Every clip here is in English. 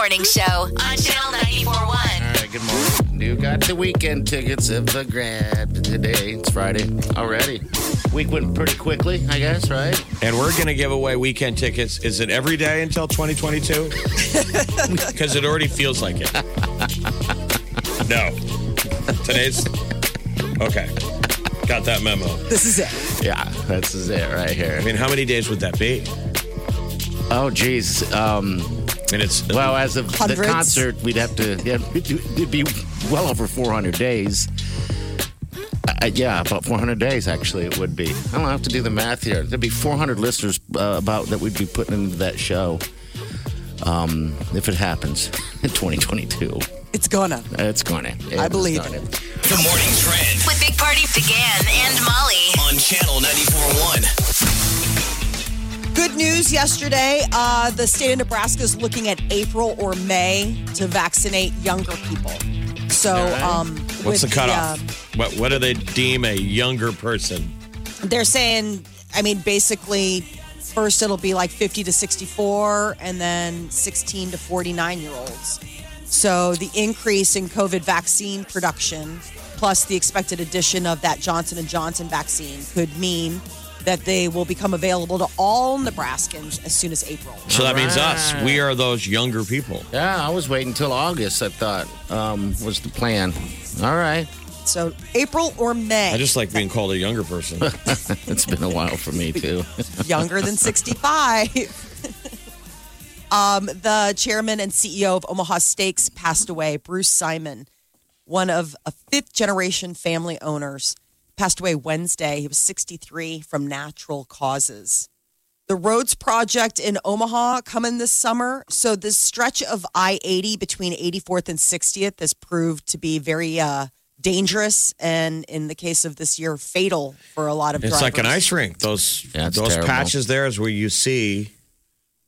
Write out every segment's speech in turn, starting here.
Morning Show on Channel 941. All right, good morning. You got the weekend tickets of the grab today. It's Friday already. Week went pretty quickly, I guess, right? And we're going to give away weekend tickets. Is it every day until 2022? Because it already feels like it. No. Today's. Okay. Got that memo. This is it. Yeah, this is it right here. I mean, how many days would that be? Oh, geez. Um, And it's. well, as of Hundreds? the concert, we'd have to, yeah, it'd be well over 400 days. Uh, yeah, about 400 days, actually, it would be. I don't have to do the math here. There'd be 400 listeners uh, about that we'd be putting into that show um, if it happens in 2022. It's gonna. It's going to. I believe it. The morning trend With Big Party began and Molly. on channel 94.1. Good news yesterday. Uh, the state of Nebraska is looking at April or May to vaccinate younger people. So, um, What's the with cutoff? uh, what, what do they deem a younger person? they're saying, I mean, basically, first it'll be like 50 to 64, and then 16 to 49 year olds. So the increase in COVID vaccine production, plus the expected addition of that Johnson and Johnson vaccine, could mean that they will become available to all Nebraskans as soon as April. So that means us. We are those younger people. Yeah, I was waiting until August, I thought um, was the plan. All right. So April or May. I just like being called a younger person. It's been a while for me, too. younger than 65. um, the chairman and CEO of Omaha Steaks passed away. Bruce Simon, one of a fifth generation family owners, passed away Wednesday. He was 63 from natural causes. The roads project in Omaha coming this summer. So this stretch of I 80 between 84th and 60th has proved to be very uh, dangerous and, in the case of this year, fatal for a lot of drivers. It's drivers. like an ice rink. Those Yeah, those terrible. patches there is where you see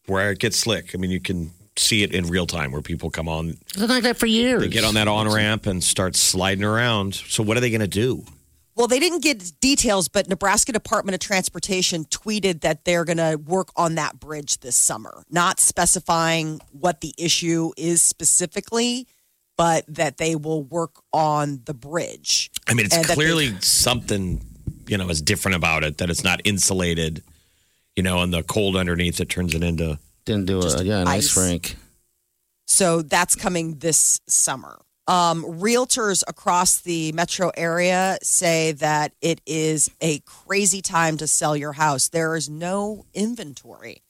where it gets slick. I mean, you can see it in real time where people come on, It's been like that for years. they get on that on ramp and start sliding around. So what are they going to do? Well, they didn't get details, but Nebraska Department of Transportation tweeted that they're going to work on that bridge this summer, not specifying what the issue is specifically, but that they will work on the bridge. I mean, it's And they- clearly something you know is different about it that it's not insulated. You know, and the cold underneath it turns it into. Didn't do a yeah, an ice, ice. rink. So that's coming this summer. Um, realtors across the metro area say that it is a crazy time to sell your house. There is no inventory.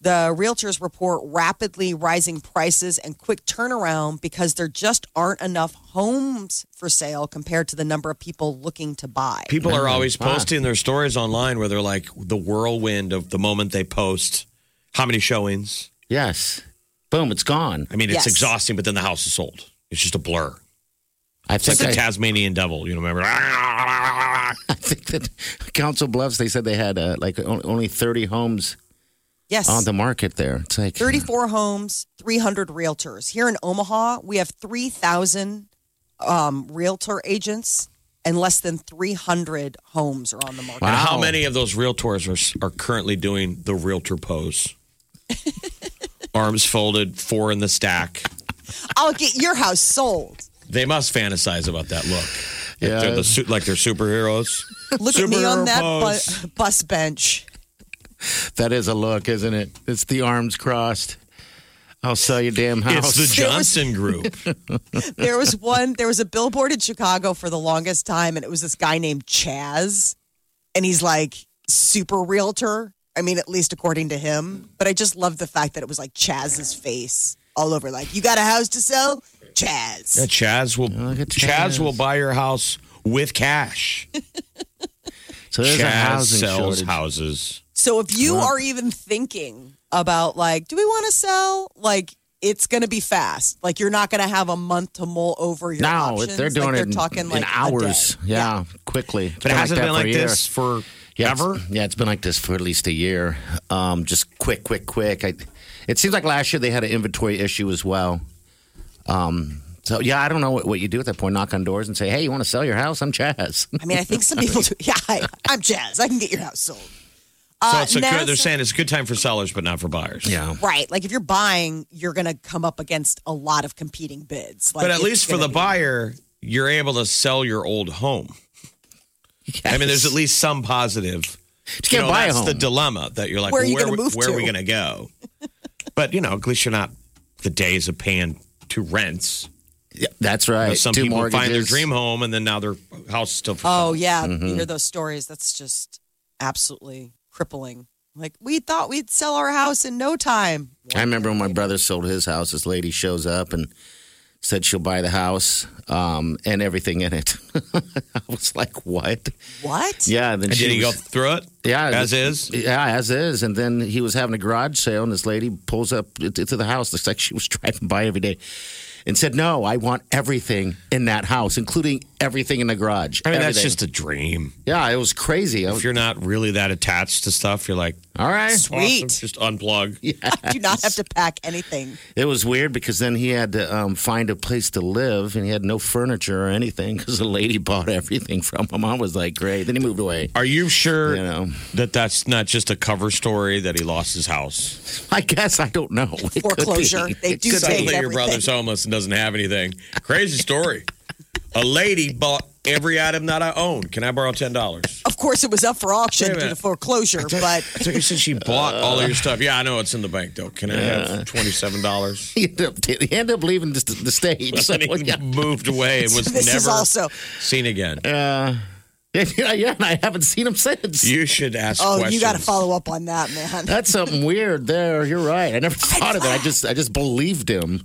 The realtors report rapidly rising prices and quick turnaround because there just aren't enough homes for sale compared to the number of people looking to buy. People are always posting their stories online where they're like the whirlwind of the moment they post. How many showings? Yes. Boom, it's gone. I mean, it's Yes. exhausting, but then the house is sold. It's just a blur. I It's like think the I, Tasmanian devil. You know, remember? I think that Council Bluffs they said they had uh, like only 30 homes Yes. on the market there. It's like 34 homes, 300 realtors. Here in Omaha, we have 3,000 um, realtor agents and less than 300 homes are on the market. And how many of those realtors are, are currently doing the realtor pose? Arms folded, four in the stack. I'll get your house sold. They must fantasize about that look. Like Yeah. they're, the, su- like they're superheroes. Look at me on that bu- bus bench. that is a look, isn't it? It's the arms crossed. I'll sell your damn house. It's the Johnson Group. There was one, there was a billboard in Chicago for the longest time, and it was this guy named Chaz. And he's like super realtor. I mean, at least according to him. But I just love the fact that it was like Chaz's face all over. Like, you got a house to sell? Chaz. Yeah, Chaz will Look at Chaz. Chaz. will buy your house with cash. So there's a Chaz housing sells shortage. houses. So if you are even thinking about like, do we want to sell? Like, it's going to be fast. Like, you're not going to have a month to mull over your No, options. they're doing like, it they're in, talking in like a hours. day. Yeah, quickly. It's But it hasn't that been for like year. this for Yeah, it's- ever. Yeah, it's been like this for at least a year. Um, just quick, quick, quick. I, it seems like last year they had an inventory issue as well. Um, so yeah, I don't know what, what you do at that point. Knock on doors and say, "Hey, you want to sell your house? I'm Chaz." I mean, I think some people do. Yeah, I, I'm Jazz. I can get your house sold. So Uh, it's a good, they're saying it's a good time for sellers, but not for buyers. yeah. Right. Like if you're buying, you're going to come up against a lot of competing bids. Like but at least for the be- buyer, you're able to sell your old home. I mean, there's at least some positive. Just can't you know, buy a home. the dilemma that you're like, Where are well, you where, gonna move where are we going to go? but you know, at least you're not the days of paying two rents. Yeah, that's You know, right. some Two people find their dream home, and then now their house is still for Oh sale. yeah, Mm-hmm. you hear those stories. That's just absolutely crippling. Like we thought we'd sell our house in no time. I remember when my brother sold his house. This lady shows up and said she'll buy the house um, and everything in it. I was like, "What?" What? Yeah. And then And she did he go was- through it? Yeah, as is. Yeah, as is. And then he was having a garage sale, and this lady pulls up to, to the house. Looks like she was driving by every day, and said, "No, I want everything in that house, including everything in the garage." I mean, that's Everything." just a dream. yeah. It was crazy. I was, If you're not really that attached to stuff, you're like, all right. Sweet. awesome, just unplug. I do not have to pack anything. It was weird because then he had to um, find a place to live, and he had no furniture or anything because the lady bought everything from him. I was like, "Great." Then he moved away. Are you sure You know. that that's not just a cover story that he lost his house? I guess I don't know. It could be. Foreclosure. They It do could take. Suddenly your everything. brother's homeless and doesn't have anything. Crazy story. A lady bought every item that I own. Can I borrow ten dollars? Of course, it was up for auction due to foreclosure, but I thought you said she bought all of your stuff. Yeah, I know it's in the bank though. Can I have twenty seven dollars? He ended up, he ended up leaving the, the stage. So, he yeah. moved away and was this is never also. seen again. Uh, yeah, yeah, and I haven't seen him since. You should ask. Oh, questions. you got to follow up on that, man. That's something weird there. You're right. I never thought of it. I just I just believed him.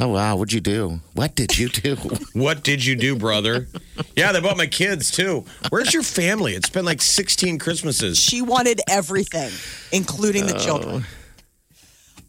Oh wow, what'd you do? What did you do? What did you do, brother? yeah, they bought my kids too. Where's your family? It's been like sixteen Christmases. She wanted everything, including the children.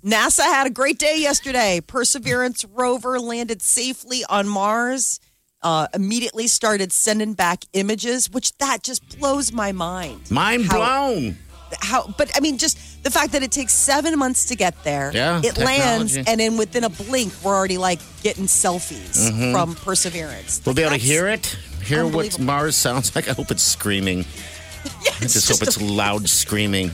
NASA had a great day yesterday. Perseverance rover landed safely on Mars. Uh, immediately started sending back images, which that just blows my mind. Mind How- blown. How? But I mean, just the fact that it takes seven months to get there. Yeah, it lands, and then within a blink, we're already like getting selfies from Perseverance. We'll be able to hear it. Hear what. Mars sounds like. I hope it's screaming. Yeah, I it's just, hope just it's loud screaming.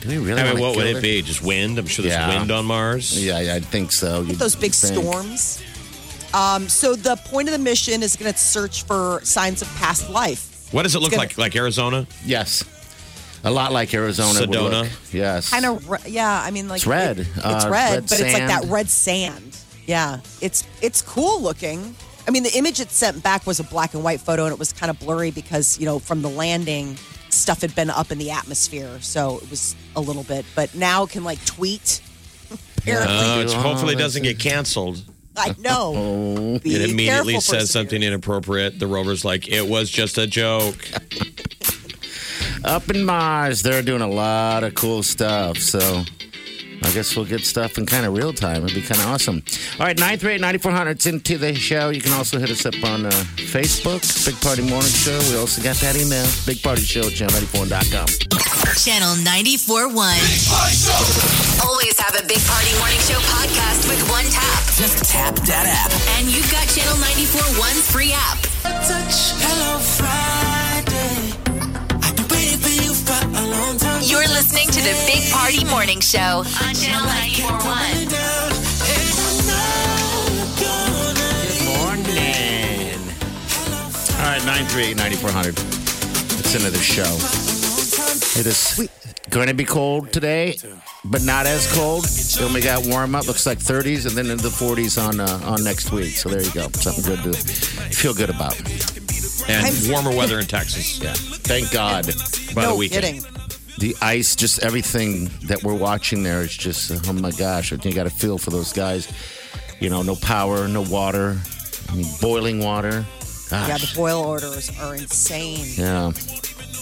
Do we really? I mean, what would kill it be? Just wind? I'm sure there's Yeah. wind on Mars. Yeah, yeah, I think so. You'd those big think. storms. Um, so the point of the mission is going to search for signs of past life. What does it look gonna- like? Like Arizona? Yes, a lot like Arizona. would Sedona? look. Yes, Kind of, re- yeah. I mean, like It's red. it- it's Uh, red, red but it's like that red sand. Yeah, it's it's cool looking. I mean, the image it sent back was a black and white photo, and it was kind of blurry because you know from the landing, stuff had been up in the atmosphere, so it was a little bit. But now it can like tweet. Apparently, Uh, it Oh, hopefully that's doesn't get canceled. I know. Be It immediately says something inappropriate. The rover's like, it was just a joke. up in Mars, they're doing a lot of cool stuff. So I guess we'll get stuff in kind of real time. It'd be kind of awesome. All right, 938-9400. It's into the show. You can also hit us up on uh, Facebook, Big Party Morning Show. We also got that email, Big Party Show at channel94.com. Channel 94.1. Always have a Big Party Morning Show podcast with one tap. Just tap that app. And you've got Channel 94.1's free app. Hello Friday. You're listening to the Big Party Morning Show on Channel 94.1. Down, and I know you're gonna Morning. All right, 938-9400. It's into the show. It is going to be cold today, but not as cold. Then we got warm up. Looks like 30s, and then into the 40s on uh, on next week. So there you go. Something good to feel good about. And warmer weather in Texas Yeah. Thank God. by no the weekend. kidding. The ice, just everything that we're watching there is just, oh my gosh. You got to feel for those guys. You know, no power, no water. I mean, boiling water. Gosh. Yeah, the boil orders are insane. Yeah.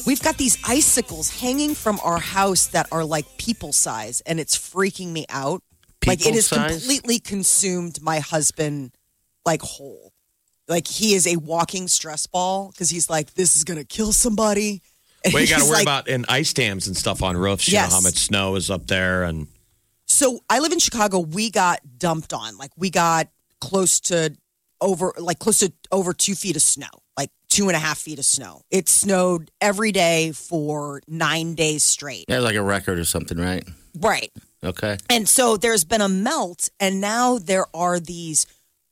We've got these icicles hanging from our house that are like people size, and it's freaking me out. People like it has size? completely consumed my husband, like whole. Like he is a walking stress ball because he's like, this is gonna kill somebody. And Well, you got to worry like- about in ice dams and stuff on roofs. You Yes. know how much snow is up there, and So I live in Chicago. We got dumped on. Like we got close to over, like close to over two feet of snow, like two and a half feet of snow. It snowed every day for nine days straight. Yeah, like a record or something, right? Right. Okay. And so there's been a melt, and now there are these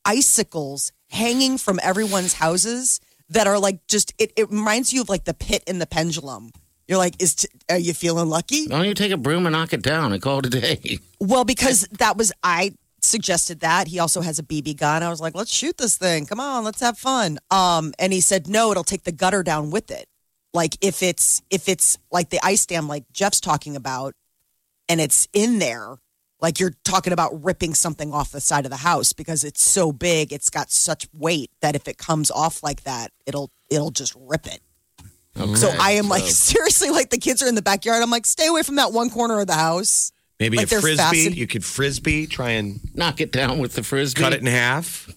icicles hanging from everyone's houses that are like just, it, it reminds you of like the pit in the pendulum. You're like, is t- are you feeling lucky? Why don't you take a broom and knock it down and call it a day? Well, because that was I suggested that. He also has a BB gun. I was like, let's shoot this thing. Come on, let's have fun. Um, and he said, no, it'll take the gutter down with it. Like if it's if it's like the ice dam, like Jeff's talking about, and it's in there, like you're talking about ripping something off the side of the house because it's so big, it's got such weight that if it comes off like that, it'll it'll just rip it. So I am like seriously like the kids are in the backyard. I'm like, stay away from that one corner of the house. maybe Like a frisbee. fastened- You could frisbee, try and Knock it down with the frisbee. cut it in half.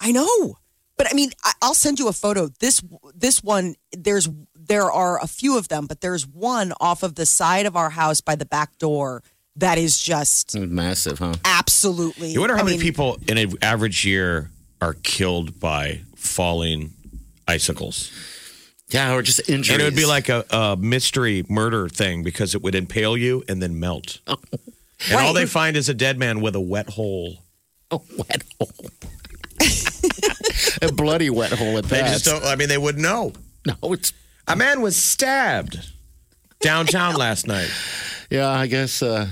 I know, but I mean, I, I'll send you a photo. This this one, there's there are a few of them, but there's one off of the side of our house by the back door that is just Massive, huh? absolutely. You wonder how I many mean, people in an average year are killed by falling icicles. Yeah, or just injuries. And it would be like a, a mystery murder thing because it would impale you and then melt. And all they find is a dead man with a wet hole. a wet hole. a bloody wet hole at They that. just don't, I mean, they wouldn't know. No, it's A man was stabbed downtown last night. yeah. I guess. uh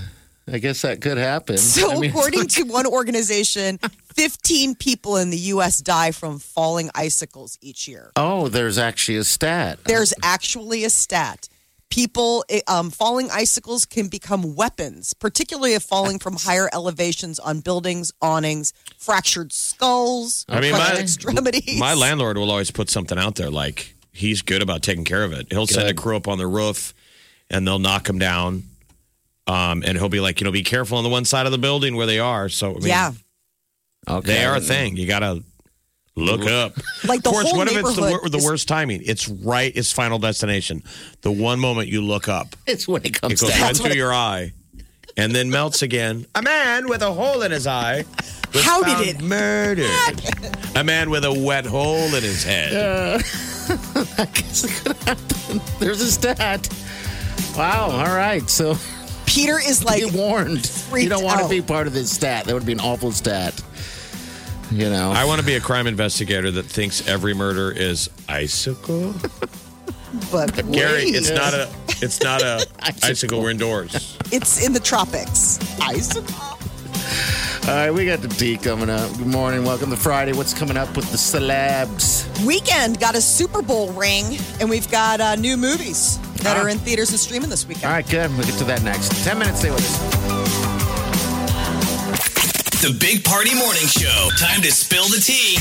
I guess that could happen. So, I mean, according to one organization, 15 people in the U.S. die from falling icicles each year. oh, there's actually a stat. There's actually a stat. People eh, um, falling icicles can become weapons, particularly if falling from higher elevations on buildings, awnings, fractured skulls, I mean, my, extremities. my landlord will always put something out there like he's good about taking care of it. He'll send a crew up on the roof and they'll knock him down. Um, and he'll be like, you know, be careful on the one side of the building where they are. So, I mean, yeah, okay. they are a thing. You got to look up. like the of course, whole what if it's the, neighborhood wor- the is- worst timing? It's right, it's final destination. The one moment you look up, It's when it it comes goes down. right through your eye and then melts again. A man with a hole in his eye. was How did found it murdered? A man with a wet hole in his head. I guess it could happen. There's a stat. Wow. All right. So Peter is like, be warned. You don't want to be part of this stat. That would be an awful stat. You know. I want to be a crime investigator that thinks every murder is icicle. but Gary, wait, it's not a it's not a icicle. We're indoors. it's in the tropics. Icicle. All right, we got the tea coming up. Good morning. Welcome to Friday. What's coming up with the celebs? Weeknd got a Super Bowl ring, and we've got uh, new movies that Ah. are in theaters and streaming this Weeknd. All right, good. We'll get to that next. 10 minutes. Stay with us. The Big Party Morning Show. Time to spill the tea.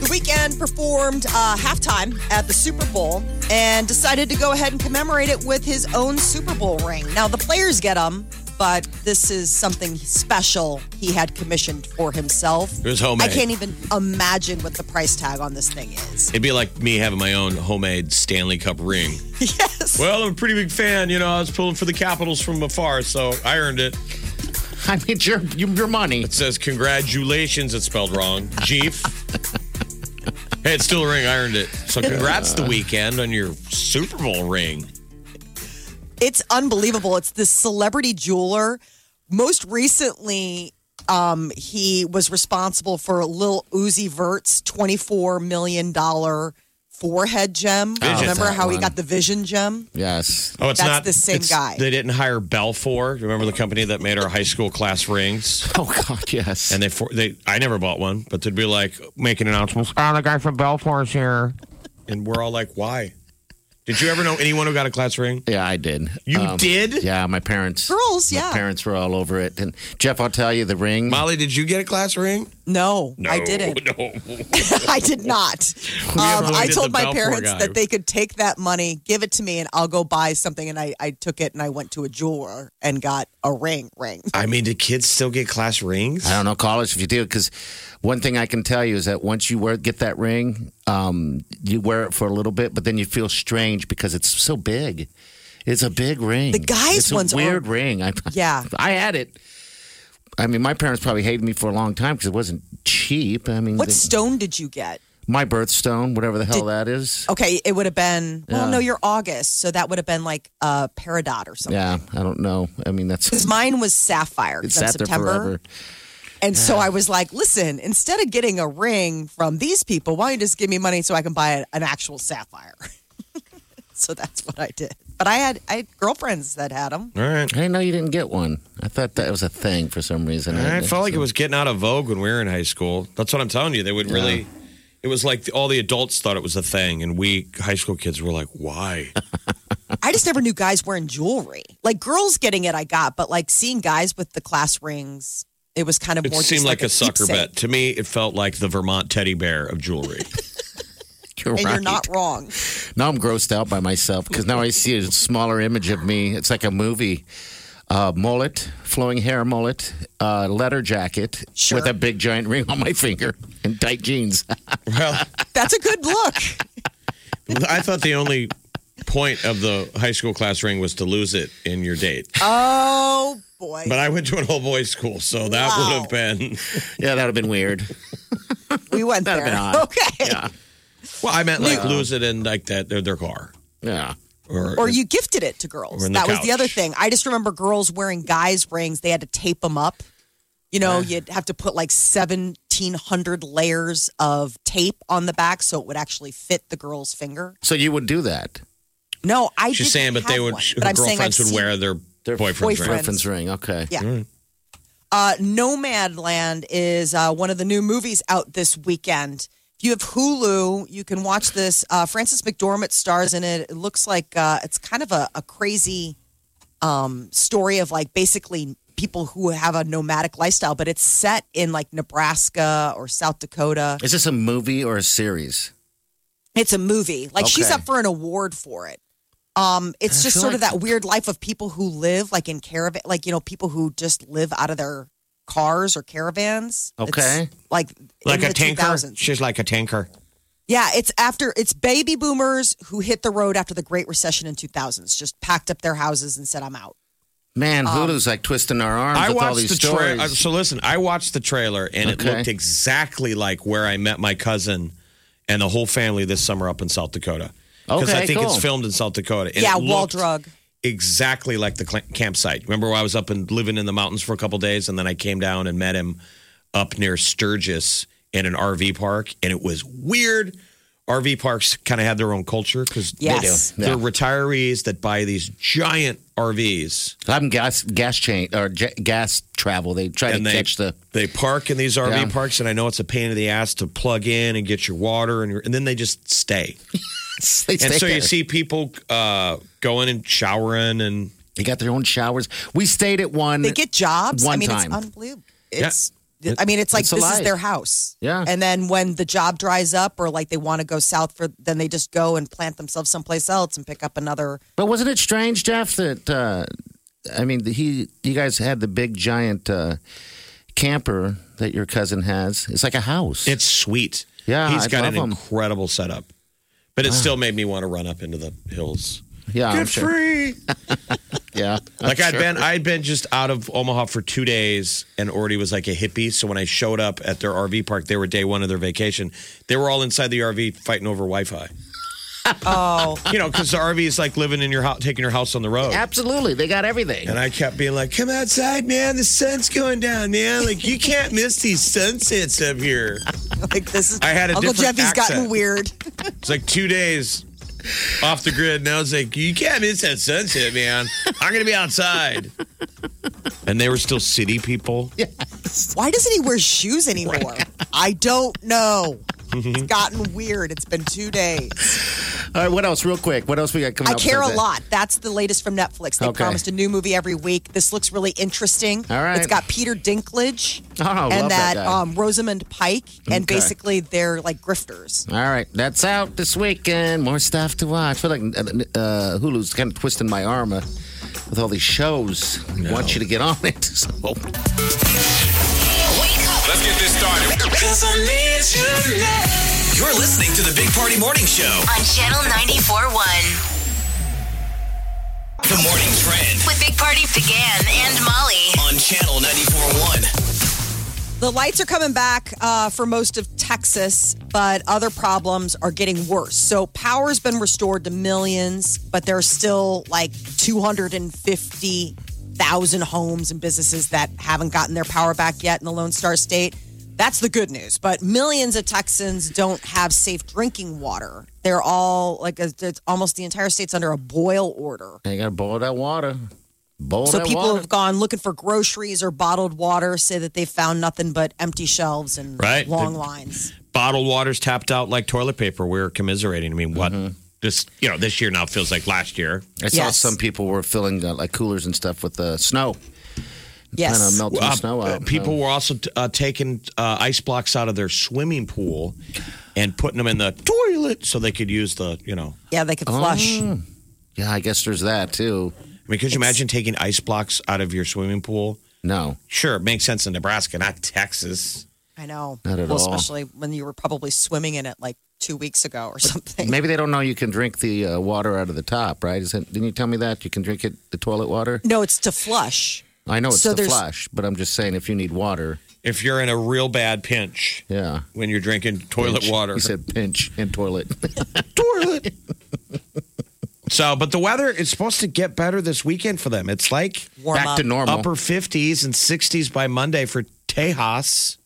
The weekend performed uh, halftime at the Super Bowl and decided to go ahead and commemorate it with his own Super Bowl ring. Now, the players get them, but this is something special he had commissioned for himself. It was homemade. I can't even imagine what the price tag on this thing is. It'd be like me having my own homemade Stanley Cup ring. yes. Well, I'm a pretty big fan. You know, I was pulling for the Capitals from afar, so I earned it. I mean, your, your money. It says congratulations. It's spelled wrong. Jeef. hey, it's still a ring. I earned it. So congrats the Weeknd on your Super Bowl ring. It's unbelievable. It's this celebrity jeweler. Most recently, um, he was responsible for Lil Uzi Vert's $24 million forehead gem. Vision. Remember That how he got the vision gem? Yes. Oh, it's That's not the same it's- guy. They didn't hire Balfour. Remember the company that made our high school class rings? Oh, God, yes. And they, for, they, I never bought one, but they'd be like making announcements. Oh, the guy from Balfour's here, and we're all like, "Why? Did you ever know anyone who got a class ring? Yeah, I did. You did? Yeah, my parents. Girls, my yeah. parents were all over it. And Jeff, I'll tell you, the ring. Molly, did you get a class ring? No, No, I didn't. No. I did not. Um, only I did told my Balfour parents guy. that they could take that money, give it to me, and I'll go buy something. And I, I took it and I went to a jeweler and got a ring. Ring. I mean, do kids still get class rings? I don't know college if you do because one thing I can tell you is that once you wear get that ring, um, you wear it for a little bit, but then you feel strange because it's so big. It's a big ring. The guys' it's a ones are- weird ring. I, Yeah. I had it. I mean, my parents probably hated me for a long time because it wasn't cheap. I mean, What the- stone did you get? my birthstone, whatever the hell Did- that is. Okay, it would have been. Well, Yeah. no, you're August, so that would have been like a peridot or something. Yeah, I don't know. I mean, that's Because mine was sapphire. it 'cause I'm there September. forever. And so I was like, listen, instead of getting a ring from these people, why don't you just give me money so I can buy an actual sapphire? so that's what I did. But I had I had girlfriends that had them. All right. I didn't know you didn't get one. I thought that was a thing for some reason. I felt like it was getting out of vogue when we were in high school. That's what I'm telling you. They would really. It was like the, all the adults thought it was a thing, and we high school kids were like, "Why?" I just never knew guys wearing jewelry. Like girls getting it, I got, but like seeing guys with the class rings, it was kind of It more. It seemed just like, a sucker keepsake. bet to me. It felt like the Vermont teddy bear of jewelry. You're And right. you're not wrong. Now I'm grossed out by myself because now I see a smaller image of me. It's like a movie. Uh, mullet, flowing hair mullet, uh, leather jacket Sure. with a big giant ring on my finger and tight jeans. well, That's a good look. I thought the only point of the high school class ring was to lose it in your date. Oh boy. But I went to an all boys school, so that Wow. would have been. yeah, that would have been weird. we went That'd there. have been odd. Okay. Yeah. Well, I meant like lose it in like that their, their car, Yeah. or, Or you gifted it to girls. Or in the That was the couch. other thing. I just remember girls wearing guys' rings. They had to tape them up. You know, you'd have to put like 1,700 layers of tape on the back so it would actually fit the girl's finger. So you would do that. No, I She's didn't saying, but they have would. one. Her But I'm saying I've girlfriends would seen- wear their, Their boyfriend's ring. boyfriend. Ring. Okay. Yeah. Uh, Nomadland is uh, one of the new movies out this weekend. If you have Hulu, you can watch this. Uh, Frances McDormand stars in it. It looks like uh, it's kind of a, a crazy um, story of like basically people who have a nomadic lifestyle, but it's set in like Nebraska or South Dakota. Is this a movie or a series? It's a movie. Like she's up for an award for it. Um, it's I just feel sort of that weird life of people who live like in caravan, like you know, people who just live out of their cars or caravans. It's Okay. like Like in a the tanker. 2000s. She's like a tanker. Yeah, it's after it's baby boomers who hit the road after the Great Recession in 2000s, just packed up their houses and said, "I'm out." Man, Hulu's like twisting our arms I with all watched these the stories. trailer. So listen, I watched the trailer, and it looked exactly like where I met my cousin and the whole family this summer up in South Dakota. Because I Okay, think it's filmed in South Dakota. And yeah, it wall drug. Exactly like the cl- campsite. Remember, where I was up and living in the mountains for a couple days, and then I came down and met him up near Sturgis in an RV park, and it was weird. RV parks kind of have their own culture because Yes. They do. they're Yeah. retirees that buy these giant RVs I'm gas gas chain or j- gas travel. They try and to they catch the. they park in these RV Yeah. parks, and I know it's a pain in the ass to plug in and get your water, and, your, and then they just stay. They and stay so you see people uh, going and showering, and They got their own showers. We stayed at one. They get jobs. I mean, time. it's unbelievable. Yeah. It's. I mean, it's like It's this is their house. Yeah. And then when the job dries up, or like they want to go south for, then they just go and plant themselves someplace else and pick up another. But wasn't it strange, Jeff? That uh, I mean, he you guys had the big giant uh, camper that your cousin has. It's like a house. it's sweet. Yeah, he's I got love an 'em. incredible setup, but it ah. still made me want to run up into the hills. yeah, I'm Get sure. free. Yeah, I'm Like I'd sure. been, I'd been just out of Omaha for two days, and already was like a hippie. So when I showed up at their RV park, they were day one of their vacation. They were all inside the RV fighting over Wi-Fi. Oh, You know, because the RV is like living in your house, taking your house on the road. Absolutely, they got everything. And I kept being like, "Come outside, man! The sun's going down, man! Like you can't miss these sunsets up here." like this is. I had a Uncle different Jeffy's gotten weird. It's like two days off the grid. Now it's like you can't miss that sunset, man. I'm gonna be outside. And they were still city people. Why doesn't he wear shoes anymore? I don't know. It's gotten weird. It's been two days. All right, what else, real quick? What else we got coming I up? care a Sunday? lot. That's the latest from Netflix. They Okay. promised a new movie every week. This looks really interesting. All right. It's got Peter Dinklage Oh, love and that that, guy. um, Rosamund Pike, and Okay. basically they're like grifters. All right, that's out this weekend. More stuff to watch. I feel like uh, uh, Hulu's kind of twisting my arm uh, with all these shows. I want you to get on it. So, Wake up Let's get this started. Cause I need you now. You're listening to the Big Party Morning Show. on Channel 94.1 The morning trend with Big Party began and Molly. on Channel 94.1. The lights are coming back uh, for most of Texas, but other problems are getting worse. So power's been restored to millions, but there's still like 250,000 homes and businesses that haven't gotten their power back yet in the Lone Star State. That's the good news. But millions of Texans don't have safe drinking water. They're all like, it's almost the entire state's under a boil order. you got to boil that water. Boil So that people water. have gone looking for groceries or bottled water, say that they found nothing but empty shelves and Right. long The- lines. Bottled water's tapped out like toilet paper. We're commiserating. I mean, what? Mm-hmm. This you know, this year now feels like last year. I saw Yes. some people were filling uh, like coolers and stuff with uh, snow. Yes. Kind of melting Uh, the snow out. people were also uh, taking uh, ice blocks out of their swimming pool and putting them in the toilet so they could use the, you know. Yeah, they could flush. Oh. Yeah, I guess there's that too. I mean, could you imagine taking ice blocks out of your swimming pool? No, Sure, it makes sense in Nebraska, not Texas. I know. Not at well, all. especially when you were probably swimming in it like two weeks ago or something. maybe they don't know you can drink the uh, water out of the top, right? Is that, didn't you tell me that you can drink it the toilet water? No, it's to flush. I know it's So the there's- flush, but I'm just saying if you need water, If you're in a real bad pinch yeah. when you're drinking toilet Pinch. water. He said pinch and toilet. toilet. so, but the weather is supposed to get better this weekend for them. It's like Warm Back up. to normal. upper 50s and 60s by Monday for Tejas.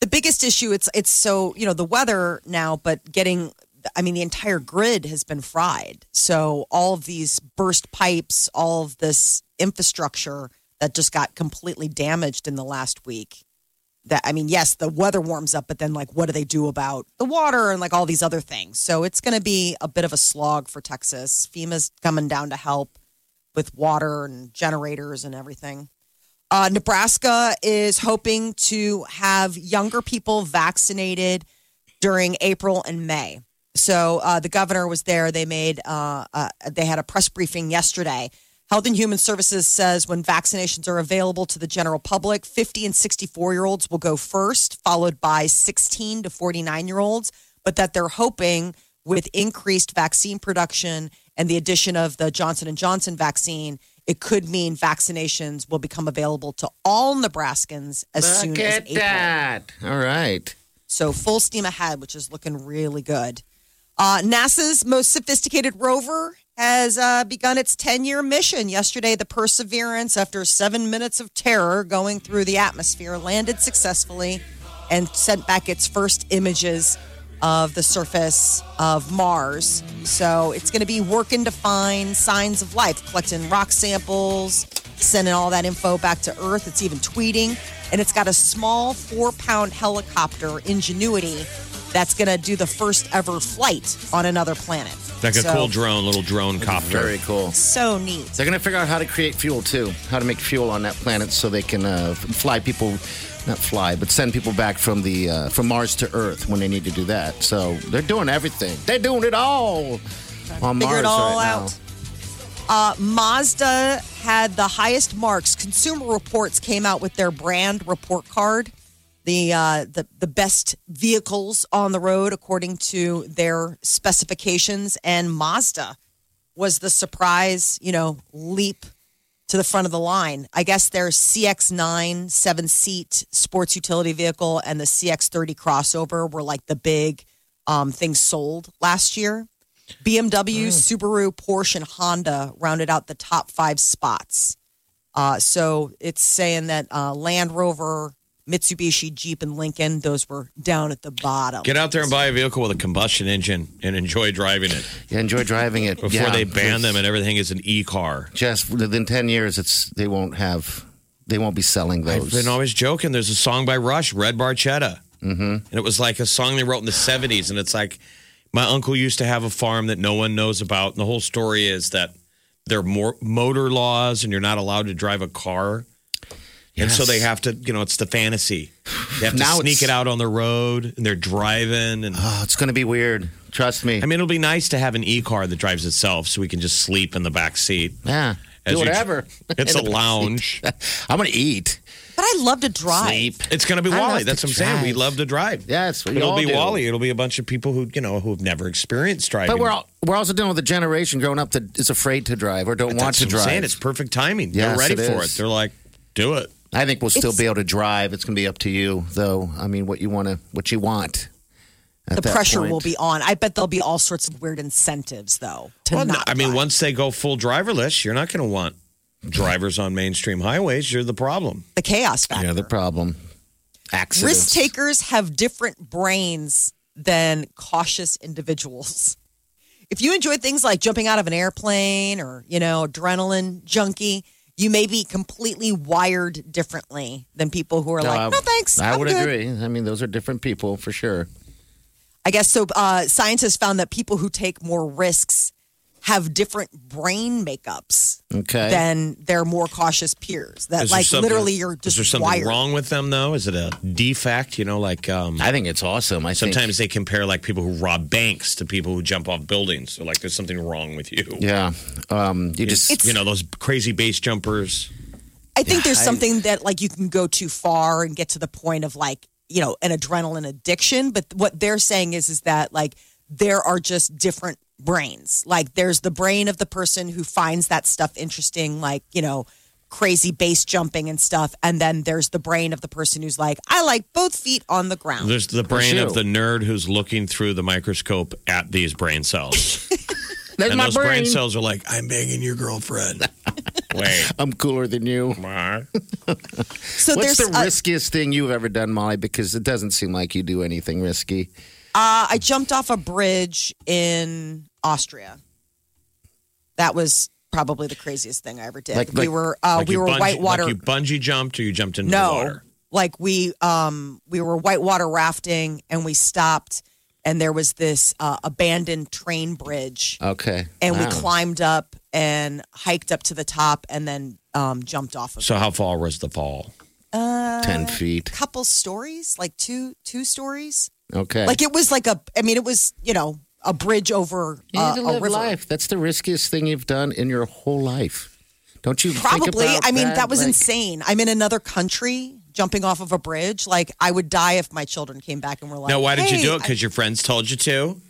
The biggest issue it's it's so you know the weather now, but getting. I mean, the entire grid has been fried. So all of these burst pipes, all of this infrastructure that just got completely damaged in the last week. That I mean, yes, the weather warms up, but then like, what do they do about the water and like all these other things? So it's going to be a bit of a slog for Texas. FEMA's coming down to help with water and generators and everything. Uh, Nebraska is hoping to have younger people vaccinated during April and May. So uh, the governor was there. They made uh, uh, they had a press briefing yesterday. Health and Human Services says when vaccinations are available to the general public, 50 and 64 year olds will go first, followed by 16 to 49 year olds. But that they're hoping with increased vaccine production and the addition of the Johnson and Johnson vaccine, it could mean vaccinations will become available to all Nebraskans as soon Look as at April. that. All right. So full steam ahead, which is looking really good. Uh, NASA's most sophisticated rover has uh, begun its 10 year mission. Yesterday, the Perseverance, after seven minutes of terror going through the atmosphere, landed successfully and sent back its first images of the surface of Mars. So it's going to be working to find signs of life, collecting rock samples, sending all that info back to Earth. It's even tweeting. And it's got a small four pound helicopter, Ingenuity, that's going to do the first ever flight on another planet. Like a So- cool drone, little drone copter. Very cool. So neat. They're going to figure out how to create fuel too, how to make fuel on that planet so they can uh, fly people, not fly, but send people back from the uh, from Mars to Earth when they need to do that. So they're doing everything. They're doing it all on Figure Mars it all right out. Uh, Mazda had the highest marks. Consumer Reports came out with their brand report card, the uh, the the best vehicles on the road according to their specifications, and Mazda was the surprise, you know, leap to the front of the line. I guess their CX9 seven seat sports utility vehicle and the CX30 crossover were like the big um, things sold last year. BMW, Subaru, Porsche, and Honda rounded out the top five spots. Uh, so it's saying that uh, Land Rover, Mitsubishi, Jeep, and Lincoln, those were down at the bottom. Get out there and buy a vehicle with a combustion engine and enjoy driving it Yeah, enjoy driving it before Yeah, they ban it's them and everything is an e-car. Just within ten years, it's they won't have, they won't be selling those. I've been always joking. There's a song by Rush, Red Barchetta. Mm-hmm. And it was like a song they wrote in the 70s. And it's like, My uncle used to have a farm that no one knows about. And the whole story is that there are more motor laws and you're not allowed to drive a car. And so they have to, you know, it's the fantasy. They have to Now sneak it's- it out on the road and they're driving. And Oh, it's going to be weird. Trust me. I mean, it'll be nice to have an e car that drives itself so we can just sleep in the back seat. yeah. As Do you- whatever. It's a lounge. I'm going to eat, But I love to drive. sleep. It's going to be I WALL-E. love That's what I'm saying. We drive. love to drive. Yes, we It'll all be do. WALL-E. It'll be a bunch of people who, you know, who have never experienced driving. But we're all, we're also dealing with a generation growing up that is afraid to drive or don't want That's to what I'm drive. saying. It's perfect timing. Yes, They're ready it for is. it. They're like, do it. I think we'll still It's- be able to drive. It's going to be up to you, though. I mean, what you want to, what you want. The pressure point. will be on. I bet there'll be all sorts of weird incentives, though. To Well, not I mean, once they go full driverless, you're not going to want drivers on mainstream highways. You're the problem. the chaos factor. Yeah, the problem. Accidents. Risk takers have different brains than cautious individuals. If you enjoy things like jumping out of an airplane or, you know, adrenaline junkie, you may be completely wired differently than people who are No, like, I- no thanks. I I'm would good." agree. I mean, those are different people for sure. I guess so. Uh, scientists found that people who take more risks have different brain makeups Okay. than their more cautious peers. That Is there like literally you're Is just there something wired. wrong with them, though? Is it a defect? You know, like um, I think it's awesome. I think- sometimes they compare like people who rob banks to people who jump off buildings. So, like, there's something wrong with you. yeah. Um, you just. It's- You know, those crazy base jumpers. I think there's I- something that like you can go too far and get to the point of like you know an adrenaline addiction. But what they're saying is is that like there are just different brains. Like there's the brain of the person who finds that stuff interesting, like you know crazy base jumping and stuff, and then there's the brain of the person who's like I like both feet on the ground. There's the brain of the nerd who's looking through the microscope at these brain cells. There's and my those brain. brain cells are like, I'm banging your girlfriend. Wait. I'm cooler than you. so What's there's the uh, riskiest thing you've ever done, Molly? Because it doesn't seem like you do anything risky. Uh, I jumped off a bridge in Austria. That was probably the craziest thing I ever did. Like- we like- were uh, Like we you were bungee- whitewater. Like you bungee jumped or you jumped into the no, water? like we um we were whitewater rafting and we stopped and there was this uh, abandoned train bridge Okay. and we Wow. climbed up and hiked up to the top and then um, jumped off of So how far was the fall? Ten feet. a couple stories, like two two stories. Okay. Like it was like a. I mean, it was you know a bridge over you uh, need to a live river. life. That's the riskiest thing you've done in your whole life. Don't you? think Probably. about I mean, that, was Like, insane. I'm in another country jumping off of a bridge. Like, I would die if my children came back and were like, "No, why did you do it? Because your friends told you to?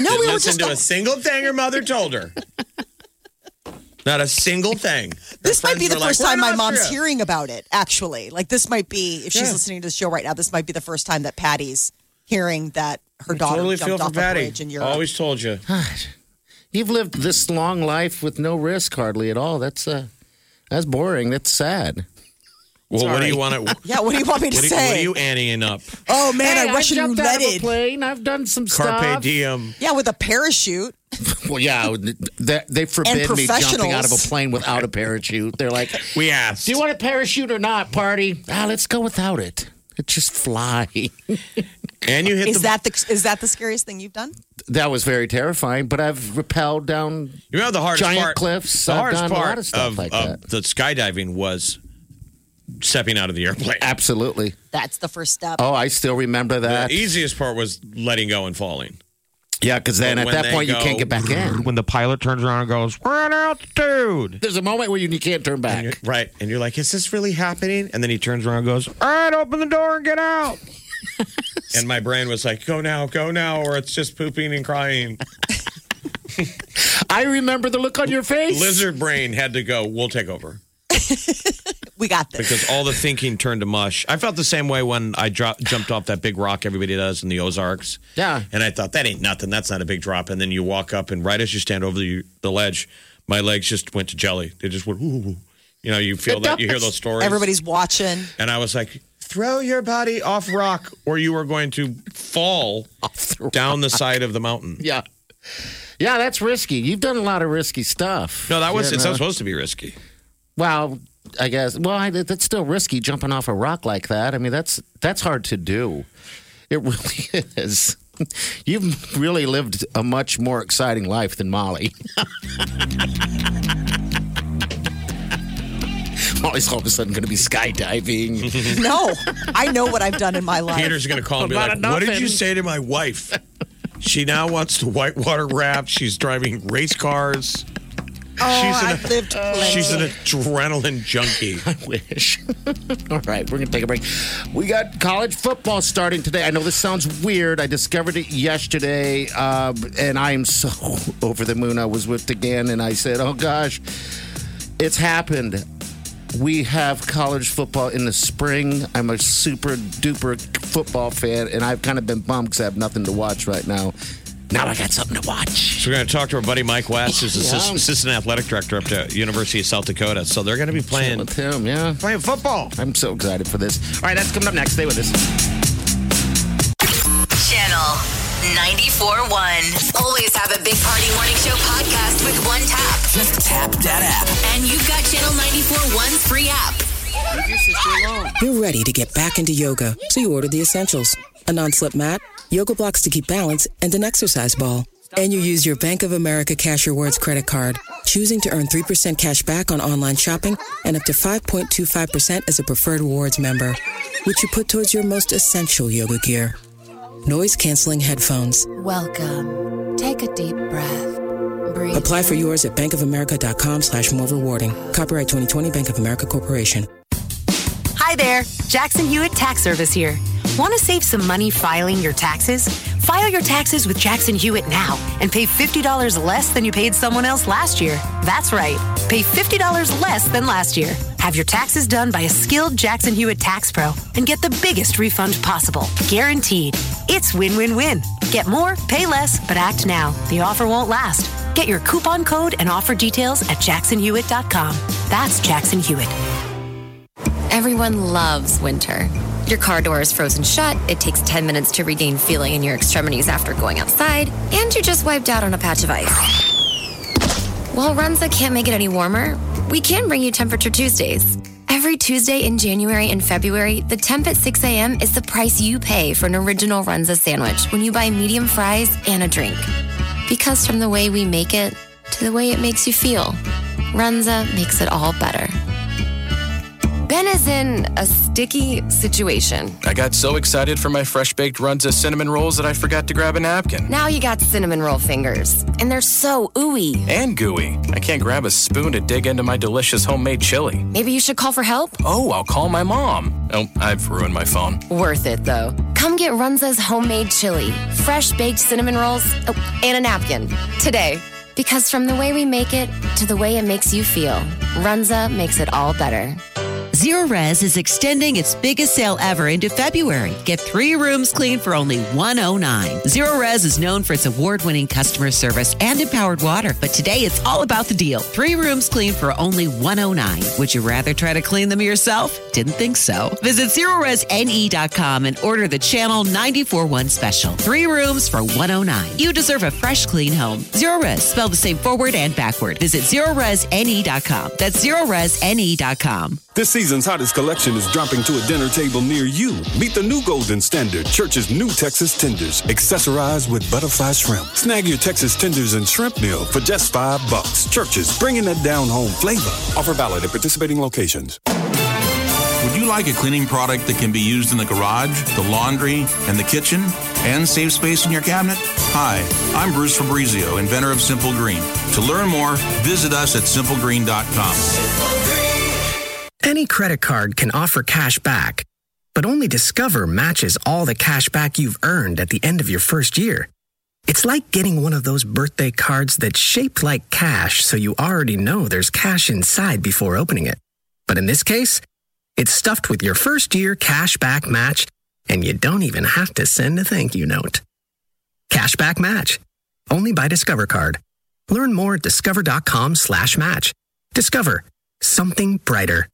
No, Didn't we were just. to a single thing her mother told her. Not a single thing. Her this might be the first like, time my mom's hearing about it. Actually, like this might be if she's Yeah. listening to the show right now. This might be the first time that Patty's hearing that her daughter Totally jumped for off a Patty. bridge in Europe. Always told you. You've lived this long life with no risk hardly at all. That's uh, that's boring. That's sad. Well, what do you Sorry. want to? yeah, what do you want me to What, do- say? what are you anteing up? oh man, Hey, I Russian jumped out of a plane. I've done some Carpe stuff. diem. Yeah, with a parachute. Well, yeah, they, they forbid me jumping out of a plane without a parachute. They're like, We asked. "Do you want a parachute or not, party?" Ah, let's go without it. It just fly. and you hit Is the. that the is that the scariest thing you've done? that was very terrifying. But I've rappelled down. you know the hardest giant part. cliffs. The I've hardest done a lot part of stuff like of that. the skydiving was stepping out of the airplane. Absolutely. That's the first step. Oh, I still remember that. The easiest part was letting go and falling. Yeah, because then But at when that they point you go- can't get back in. When the pilot turns around and goes, "We're at altitude," There's a moment where you, you can't turn back. You're- right? And you're like, "Is this really happening?" And then he turns around and goes, "All right, open the door and get out." and my brain was like, "Go now, go now," or it's just pooping and crying. I remember the look on your face. Lizard brain had to go. We'll take over we got this. because all the thinking turned to mush. I felt the same way when I dropped, jumped off that big rock everybody does in the Ozarks. Yeah. And I thought that ain't nothing. That's not a big drop. And then you walk up, and right as you stand over the, the ledge, my legs just went to jelly. They just went. Ooh, ooh. You know, you feel It that. You hear those stories. Everybody's watching. And I was like, throw your body off rock, or you are going to fall down the side of the mountain. Yeah. Yeah, that's risky. You've done a lot of risky stuff. No, that was You it's not supposed to be risky. Well, I guess. Well, I, that's still risky jumping off a rock like that. I mean, that's that's hard to do. It really is. You've really lived a much more exciting life than Molly. Molly's all of a sudden going to be skydiving. No, I know what I've done in my life. Peter's going to call and be About like, "What did you say to my wife? She now wants to whitewater raft. She's driving race cars. Oh, she's an- I've lived plenty. She's an adrenaline junkie. I wish. All right, we're going to take a break. We got college football starting today. I know this sounds weird. I discovered it yesterday, uh, and I am so over the moon. I was with again, and I said, oh gosh, it's happened. We have college football in the spring. I'm a super duper football fan, and I've kind of been bummed because I have nothing to watch right now. Now I got something to watch. So we're going to talk to our buddy Mike West, who's assist- Yeah. assistant athletic director up to University of South Dakota. So they're going to be playing with him, yeah. playing football. I'm so excited for this. All right, that's coming up next. Stay with us. Channel 94.1. Always have a Big Party Morning Show podcast with one tap. Just tap that app. And you've got Channel 94.1's free app. You're ready to get back into yoga, so you order the essentials a non slip mat, yoga blocks to keep balance, and an exercise ball. And you use your Bank of America Cash Rewards credit card, choosing to earn 3% cash back on online shopping and up to 5.25% as a preferred rewards member, which you put towards your most essential yoga gear. Noise canceling headphones. Welcome. Take a deep breath. Breathe. Apply for yours at bankofamerica.com slash more rewarding. Copyright 2020 Bank of America Corporation. Hi there, Jackson Hewitt Tax Service here. Want to save some money filing your taxes? File your taxes with Jackson Hewitt now and pay $50 less than you paid someone else last year. That's right, pay $50 less than last year. Have your taxes done by a skilled Jackson Hewitt tax pro and get the biggest refund possible. Guaranteed. It's win win win. Get more, pay less, but act now. The offer won't last. Get your coupon code and offer details at jacksonhewitt.com. That's Jackson Hewitt. Everyone loves winter. Your car door is frozen shut, it takes 10 minutes to regain feeling in your extremities after going outside, and you're just wiped out on a patch of ice. While Runza can't make it any warmer, we can bring you Temperature Tuesdays. Every Tuesday in January and February, the temp at 6 a.m. is the price you pay for an original Runza sandwich when you buy medium fries and a drink. Because from the way we make it to the way it makes you feel, Runza makes it all better. Ben is in a sticky situation. I got so excited for my fresh baked Runza cinnamon rolls that I forgot to grab a napkin. Now you got cinnamon roll fingers, and they're so ooey. And gooey. I can't grab a spoon to dig into my delicious homemade chili. Maybe you should call for help? Oh, I'll call my mom. Oh, I've ruined my phone. Worth it, though. Come get Runza's homemade chili, fresh baked cinnamon rolls, oh, and a napkin today. Because from the way we make it to the way it makes you feel, Runza makes it all better. Zerorez is extending its biggest sale ever into February. Get three rooms clean for only 109. Zerorez is known for its award winning customer service and empowered water, but today it's all about the deal. Three rooms clean for only 109. Would you rather try to clean them yourself? Didn't think so. Visit ZerorezNE.com and order the Channel 941 special. Three rooms for 109. You deserve a fresh, clean home. Zerorez, spelled the same forward and backward. Visit ZerorezNE.com. That's ZerorezNE.com. This season's hottest collection is dropping to a dinner table near you. Meet the new Golden Standard, Church's new Texas tenders, accessorized with butterfly shrimp. Snag your Texas tenders and shrimp meal for just five bucks. Church's bringing that down home flavor. Offer valid at participating locations. Would you like a cleaning product that can be used in the garage, the laundry, and the kitchen, and save space in your cabinet? Hi, I'm Bruce Fabrizio, inventor of Simple Green. To learn more, visit us at simplegreen.com. Any credit card can offer cash back, but only Discover matches all the cash back you've earned at the end of your first year. It's like getting one of those birthday cards that's shaped like cash, so you already know there's cash inside before opening it. But in this case, it's stuffed with your first year cash back match, and you don't even have to send a thank you note. Cashback match. Only by Discover Card. Learn more at discover.com slash match. Discover. Something brighter.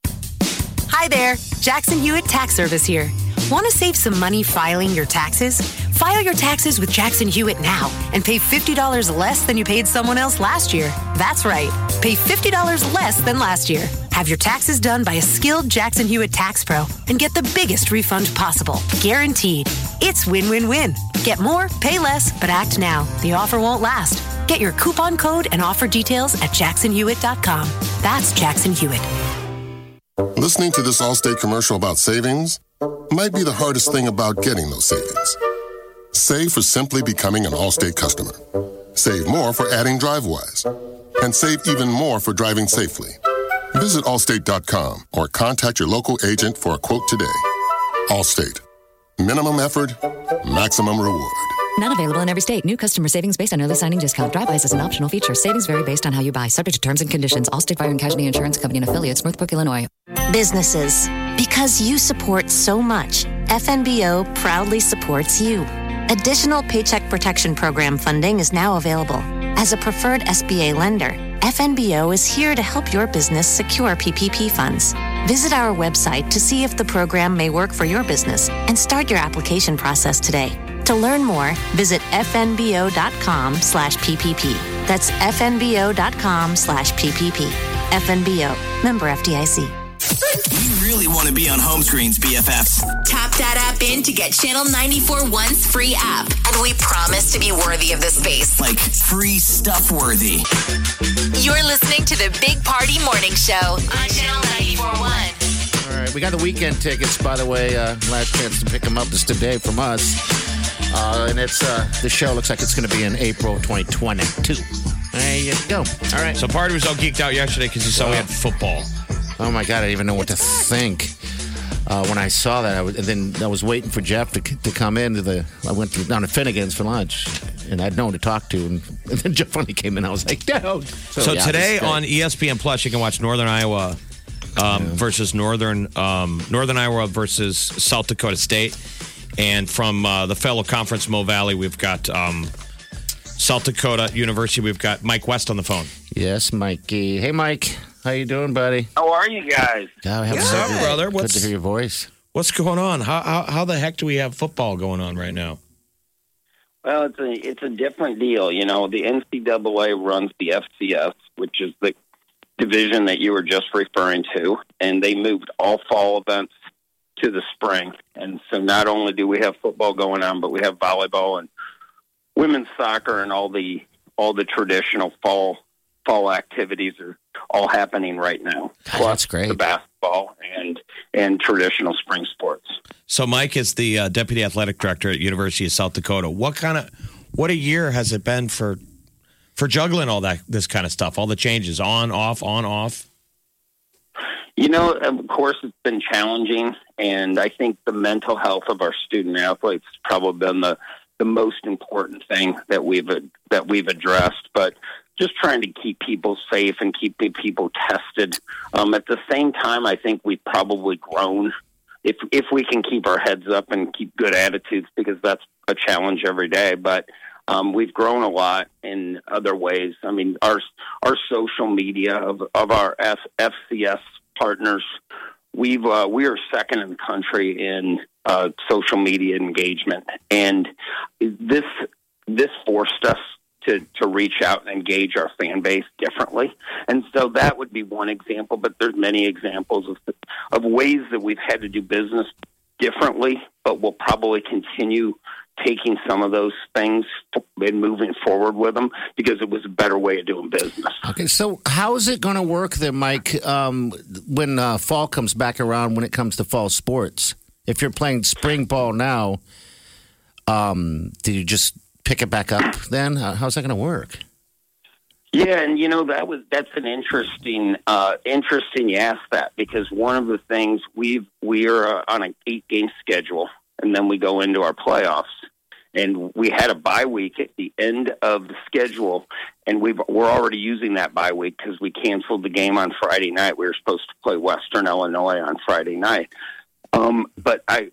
Hi there, Jackson Hewitt Tax Service here. Want to save some money filing your taxes? File your taxes with Jackson Hewitt now and pay $50 less than you paid someone else last year. That's right, pay $50 less than last year. Have your taxes done by a skilled Jackson Hewitt tax pro and get the biggest refund possible. Guaranteed. It's win win win. Get more, pay less, but act now. The offer won't last. Get your coupon code and offer details at jacksonhewitt.com. That's Jackson Hewitt. Listening to this Allstate commercial about savings might be the hardest thing about getting those savings. Save for simply becoming an Allstate customer. Save more for adding DriveWise. And save even more for driving safely. Visit allstate.com or contact your local agent for a quote today. Allstate. Minimum effort, maximum reward. Not available in every state. New customer savings based on early signing discount. DriveWise is an optional feature. Savings vary based on how you buy. Subject to terms and conditions. Allstate Fire and Casualty Insurance Company and affiliates. Northbrook, Illinois. Businesses. Because you support so much, FNBO proudly supports you. Additional Paycheck Protection Program funding is now available. As a preferred SBA lender, FNBO is here to help your business secure PPP funds. Visit our website to see if the program may work for your business and start your application process today. To learn more, visit fnbo.com slash PPP. That's fnbo.com slash PPP. FNBO, member FDIC. You really want to be on home screens, BFFs. Tap that app in to get Channel 94.1's free app. And we promise to be worthy of the space. Like free stuff worthy. You're listening to the Big Party Morning Show on Channel 94.1. All right, we got the Weeknd tickets, by the way. Uh, last chance to pick them up is today from us. Uh, and it's uh, the show looks like it's going to be in April 2022. There you go. All right. So Party was all geeked out yesterday because he saw we had football. Oh my god, I didn't even know what to think. Uh, when I saw that, I was, and then I was waiting for Jeff to, to come into the. I went to, down to Finnegan's for lunch, and I had no one to talk to. And, and then Jeff finally came in. I was like, no. So, yeah, today this on E. ESPN Plus, you can watch Northern Iowa um, versus Northern um, Northern Iowa versus South Dakota State, and from uh, the fellow conference Mo Valley, we've got um, South Dakota University. We've got Mike West on the phone. Yes, Mikey. Hey, Mike. How you doing, buddy? How are you guys? God, I haven't What's heard up, your- brother? Good What's- to hear your voice. What's going on? How, how how the heck do we have football going on right now? Well, it's a it's a different deal. You know, the NCAA runs the FCS, which is the division that you were just referring to, and they moved all fall events to the spring. And so, not only do we have football going on, but we have volleyball and women's soccer and all the all the traditional fall fall activities are all happening right now. that's great. The basketball and and traditional spring sports. So Mike is the uh, deputy athletic director at University of South Dakota. What kind of what a year has it been for for juggling all that this kind of stuff, all the changes on off on off? You know, of course, it's been challenging, and I think the mental health of our student athletes has probably been the the most important thing that we've that we've addressed. But just trying to keep people safe and keep people tested. Um, at the same time, I think we've probably grown if if we can keep our heads up and keep good attitudes because that's a challenge every day. But um, we've grown a lot in other ways. I mean, our our social media of of our F, FCS partners, we've uh, we are second in the country in uh, social media engagement, and this this forced us to to reach out and engage our fan base differently. And so that would be one example, but there's many examples of of ways that we've had to do business differently, but we'll probably continue taking some of those things and moving forward with them because it was a better way of doing business. Okay, so how is it going to work then, Mike, um, when uh, fall comes back around when it comes to fall sports? If you're playing spring ball now, um, do you just pick it back up then? How's that going to work? Yeah, and you know that was that's an interesting uh, interesting you that because one of the things we've we are uh, on an eight game schedule and then we go into our playoffs and we had a bye week at the end of the schedule and we've we're already using that bye week because we canceled the game on Friday night. We were supposed to play Western Illinois on Friday night. Um, but I,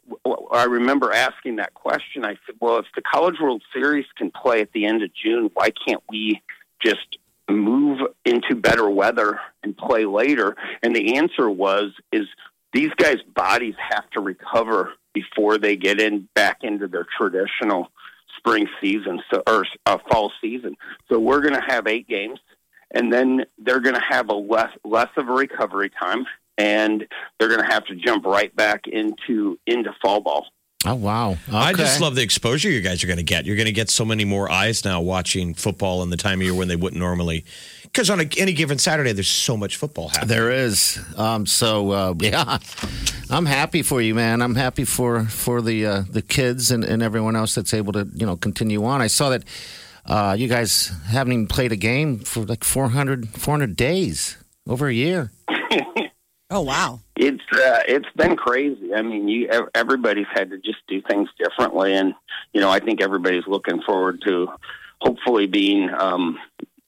I remember asking that question. I said, well, if the College World Series can play at the end of June, why can't we just move into better weather and play later? And the answer was, is these guys' bodies have to recover before they get in back into their traditional spring season so, or uh, fall season. So we're going to have eight games and then they're going to have a less less of a recovery time, and they're going to have to jump right back into into fall ball. Oh wow! I just love the exposure you guys are going to get. You're going to get so many more eyes now watching football in the time of year when they wouldn't normally. Because on a, any given Saturday, there's so much football happening. There is. Um, so uh, yeah, I'm happy for you, man. I'm happy for for the uh, the kids and, and everyone else that's able to you know continue on. I saw that uh, you guys haven't even played a game for like 400, 400 days, over a year. Oh wow! It's uh, it's been crazy. I mean, you everybody's had to just do things differently, and you know, I think everybody's looking forward to hopefully being um,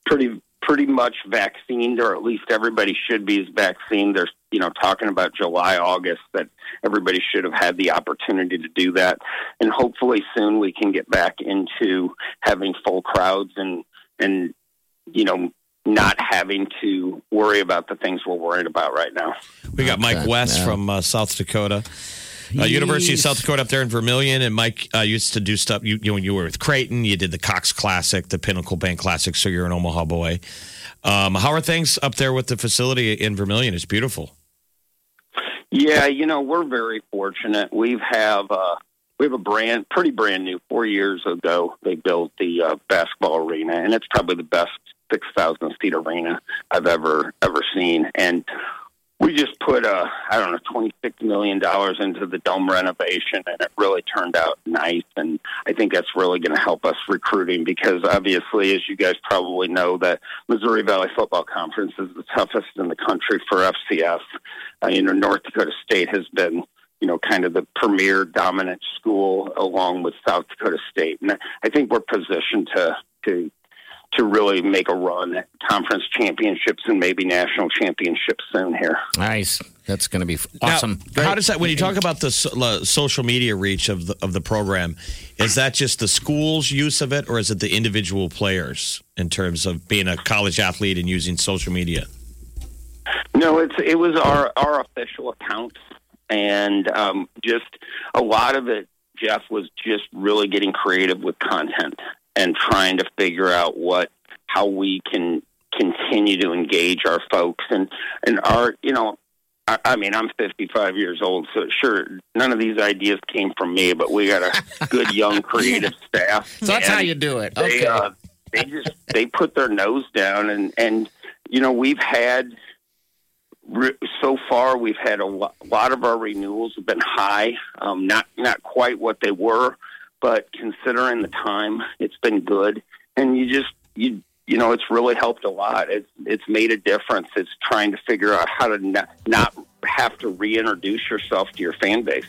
pretty pretty much vaccinated, or at least everybody should be vaccinated. There's you know talking about July, August that everybody should have had the opportunity to do that, and hopefully soon we can get back into having full crowds and and you know not having to worry about the things we're worried about right now. We got Mike West from uh, South Dakota. Uh, University of South Dakota up there in Vermillion, and Mike uh, used to do stuff. You, you know, when you were with Creighton, you did the Cox Classic, the Pinnacle Bank Classic. So you're an Omaha boy. Um, how are things up there with the facility in Vermillion? It's beautiful. Yeah, you know, we're very fortunate. We've have uh we have a brand pretty brand new. Four years ago they built the uh, basketball arena and it's probably the best six thousand seat arena I've ever ever seen. And we just put uh I don't know, twenty six million dollars into the dome renovation and it really turned out nice and I think that's really gonna help us recruiting because obviously as you guys probably know that Missouri Valley Football Conference is the toughest in the country for FCS. Uh, you know, North Dakota State has been, you know, kind of the premier dominant school along with South Dakota State, and I think we're positioned to to to really make a run at conference championships and maybe national championships soon here. Nice. That's going to be Now, awesome. how does that when you talk about the so- uh, social media reach of the of the program? Is that just the school's use of it, or is it the individual players in terms of being a college athlete and using social media? No, it's it was our our official account, and um, just a lot of it. Jeff was just really getting creative with content and trying to figure out what how we can continue to engage our folks and and our you know. I I mean, I'm 55 years old, so sure, none of these ideas came from me, but we got a good young creative staff. So that's how you do it. They, uh, they just they put their nose down, and and you know we've had so far we've had a lo- lot of our renewals have been high, um, not not quite what they were, but considering the time, it's been good, and you just you you know it's really helped a lot. It's it's made a difference. It's trying to figure out how to not, not have to reintroduce yourself to your fan base.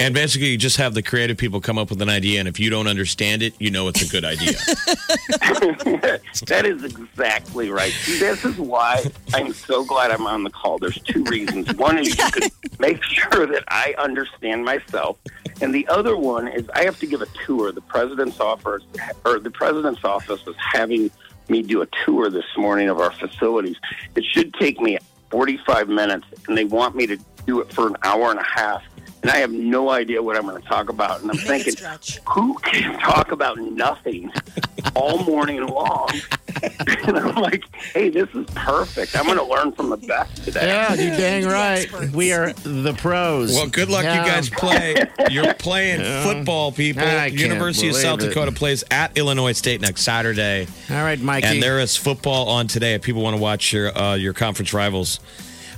And basically, you just have the creative people come up with an idea, and if you don't understand it, you know it's a good idea. that is exactly right. This is why I'm so glad I'm on the call. There's two reasons. One is you could make sure that I understand myself, and the other one is I have to give a tour. The president's office or the president's office is having me do a tour this morning of our facilities. It should take me 45 minutes, and they want me to do it for an hour and a half. And I have no idea what I'm going to talk about. And I'm thinking, who can talk about nothing all morning long? and I'm like, hey, this is perfect. I'm going to learn from the best today. Yeah, you dang right. We are the pros. Well, good luck, Yeah. you guys play. You're playing Yeah. football, people. I can't University of South it. Dakota plays at Illinois State next Saturday. All right, Mikey. And there is football on today. If people want to watch your uh, your conference rivals,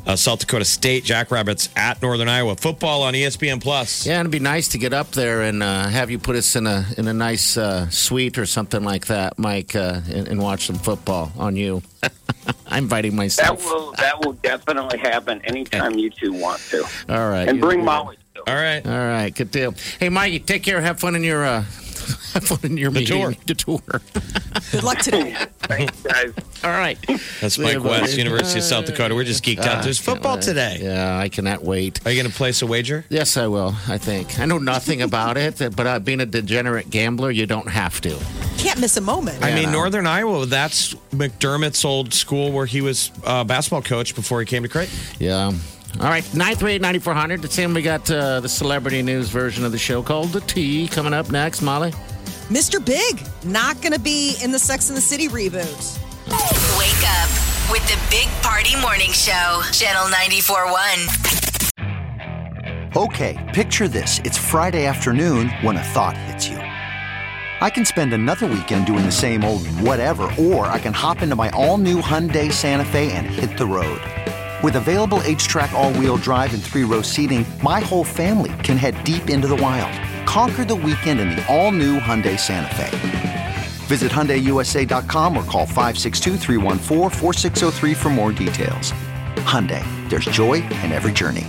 uh, South Dakota State Jackrabbits at Northern Iowa. Football on E ESPN Plus. Yeah, it'd be nice to get up there and uh, have you put us in a in a nice uh, suite or something like that, Mike, uh, and, and watch some football on you. I'm inviting That myself. will that will definitely happen anytime you two want to. All right, And bring Molly. All right. All right, good deal. Hey, Mikey, take care. Have fun in your uh, have fun in your The meeting, tour. The tour. Good luck today. Thanks, guys. All right. That's See you, Mike West. University of South Dakota. We're just geeked Ah, out. There's football wait. today. Yeah, I cannot wait. Are you going to place a wager? Yes, I will. I think I know nothing about it, but uh, being a degenerate gambler, you don't have to. Can't miss a moment. I mean, Yeah. Northern Iowa, that's McDermott's old school where he was uh, basketball coach before he came to Creighton. Yeah. All right, 938-9400. It's him. We got uh, the celebrity news version of the show called The T coming up next, Molly. Mr. Big, not going to be in the Sex and the City reboot. Wake up with the Big Party Morning Show, Channel 94.1. Okay, picture this. It's Friday afternoon when a thought hits you. I can spend another weekend doing the same old whatever, or I can hop into my all new Hyundai Santa Fe and hit the road. With available HTRAC, all wheel drive, and three row seating, my whole family can head deep into the wild. Conquer the weekend in the all new Hyundai Santa Fe. Visit HyundaiUSA.com or call 562-314-4603 for more details. Hyundai, there's joy in every journey.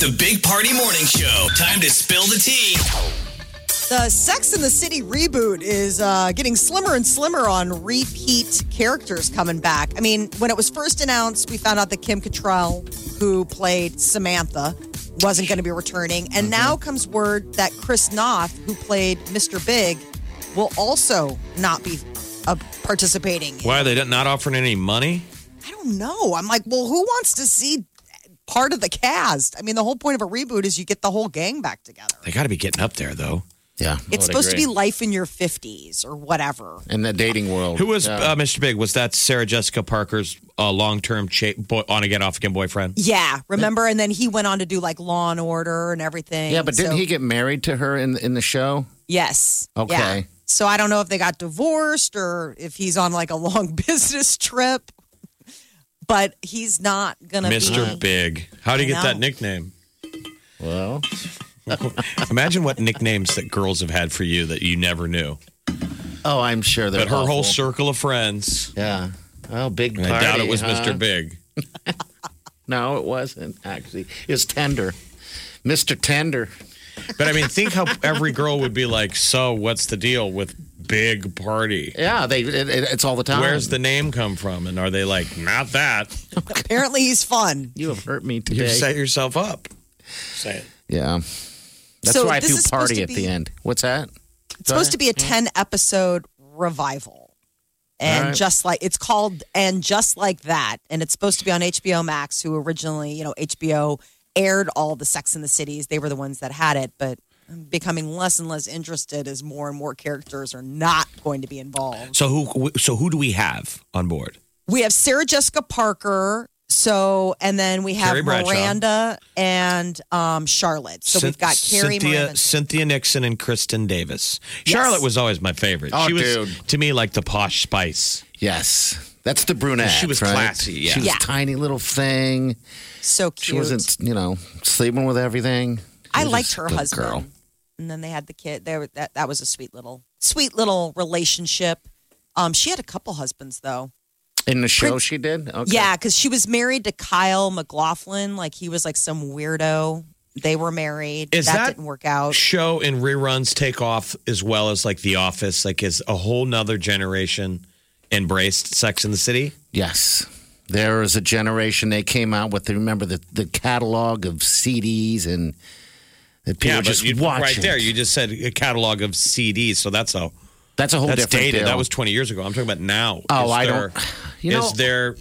The Big Party Morning Show. Time to spill the tea. The Sex and the City reboot is uh, getting slimmer and slimmer on repeat characters coming back. I mean, when it was first announced, we found out that Kim Cattrall, who played Samantha, wasn't going to be returning. And now comes word that Chris Noth, who played Mr. Big, will also not be uh, participating. Why are they not offering any money? I don't know. I'm like, well, who wants to see part of the cast? I mean, the whole point of a reboot is you get the whole gang back together. They got to be getting up there, though. Yeah. It's supposed to be life in your 50s or whatever. in the dating world. Who was Yeah. uh, Mr. Big? Was that Sarah Jessica Parker's uh, long-term cha- boy- on again, off again boyfriend? Yeah, remember? And then he went on to do like Law and Order and everything. yeah, but didn't he get married to her in in the show? Yes. Okay. Yeah. So I don't know if they got divorced or if he's on like a long business trip, but he's not gonna Mr. be. Big. How do you I get that know. nickname? Well, imagine what nicknames that girls have had for you that you never knew. Oh, I'm sure they're But her whole circle of friends. Yeah. Oh, big And party. I doubt it was huh? Mr. Big. No, it wasn't actually. It's Tender, Mr. Tender. But I mean, think how every girl would be like, "So, what's the deal with Big Party?" Yeah, they. It, it- it's all the time. Where's the name come from? And are they like, "Not that"? Apparently, he's fun. You have hurt me You today. set yourself up. Say it. yeah. That's So why I this threw is supposed party to at be- the end. What's that? It's supposed to be a 10 episode revival. And All right. just like it's called and just like that and it's supposed to be on HBO Max who originally, you know, HBO aired all the Sex in the Cities. They were the ones that had it, but I'm becoming less and less interested as more and more characters are not going to be involved. So who? So who do we have on board? We have Sarah Jessica Parker, so and then we have Miranda and um, Charlotte. So we've got Carrie Cynthia, Miranda. Cynthia Nixon, and Kristin Davis. Yes. Charlotte was always my favorite. Oh, she was to me like the posh spice. Yes, that's the brunette. She was right? classy, yeah. she was Yeah. tiny little thing. So cute. She wasn't, you know, sleeping with everything. She I liked her husband. Girl. And then they had the kid. There, that that was a sweet little, sweet little relationship. Um, she had a couple husbands though. In the show, Prin- she did. Okay. Yeah, because she was married to Kyle MacLachlan. Like he was like some weirdo. They were married. Is that, that didn't work out. Show and reruns take off as well as like The Office. Like, is a whole nother generation embraced Sex in the City? Yes. There was a generation they came out with. Remember the the catalog of CDs and that people yeah, but just you, watch right it. there, you just said a catalog of CDs. So that's a That's a whole that's different dated. deal. That was twenty years ago. I'm talking about now. Oh, Is I there- don't- you know- is there?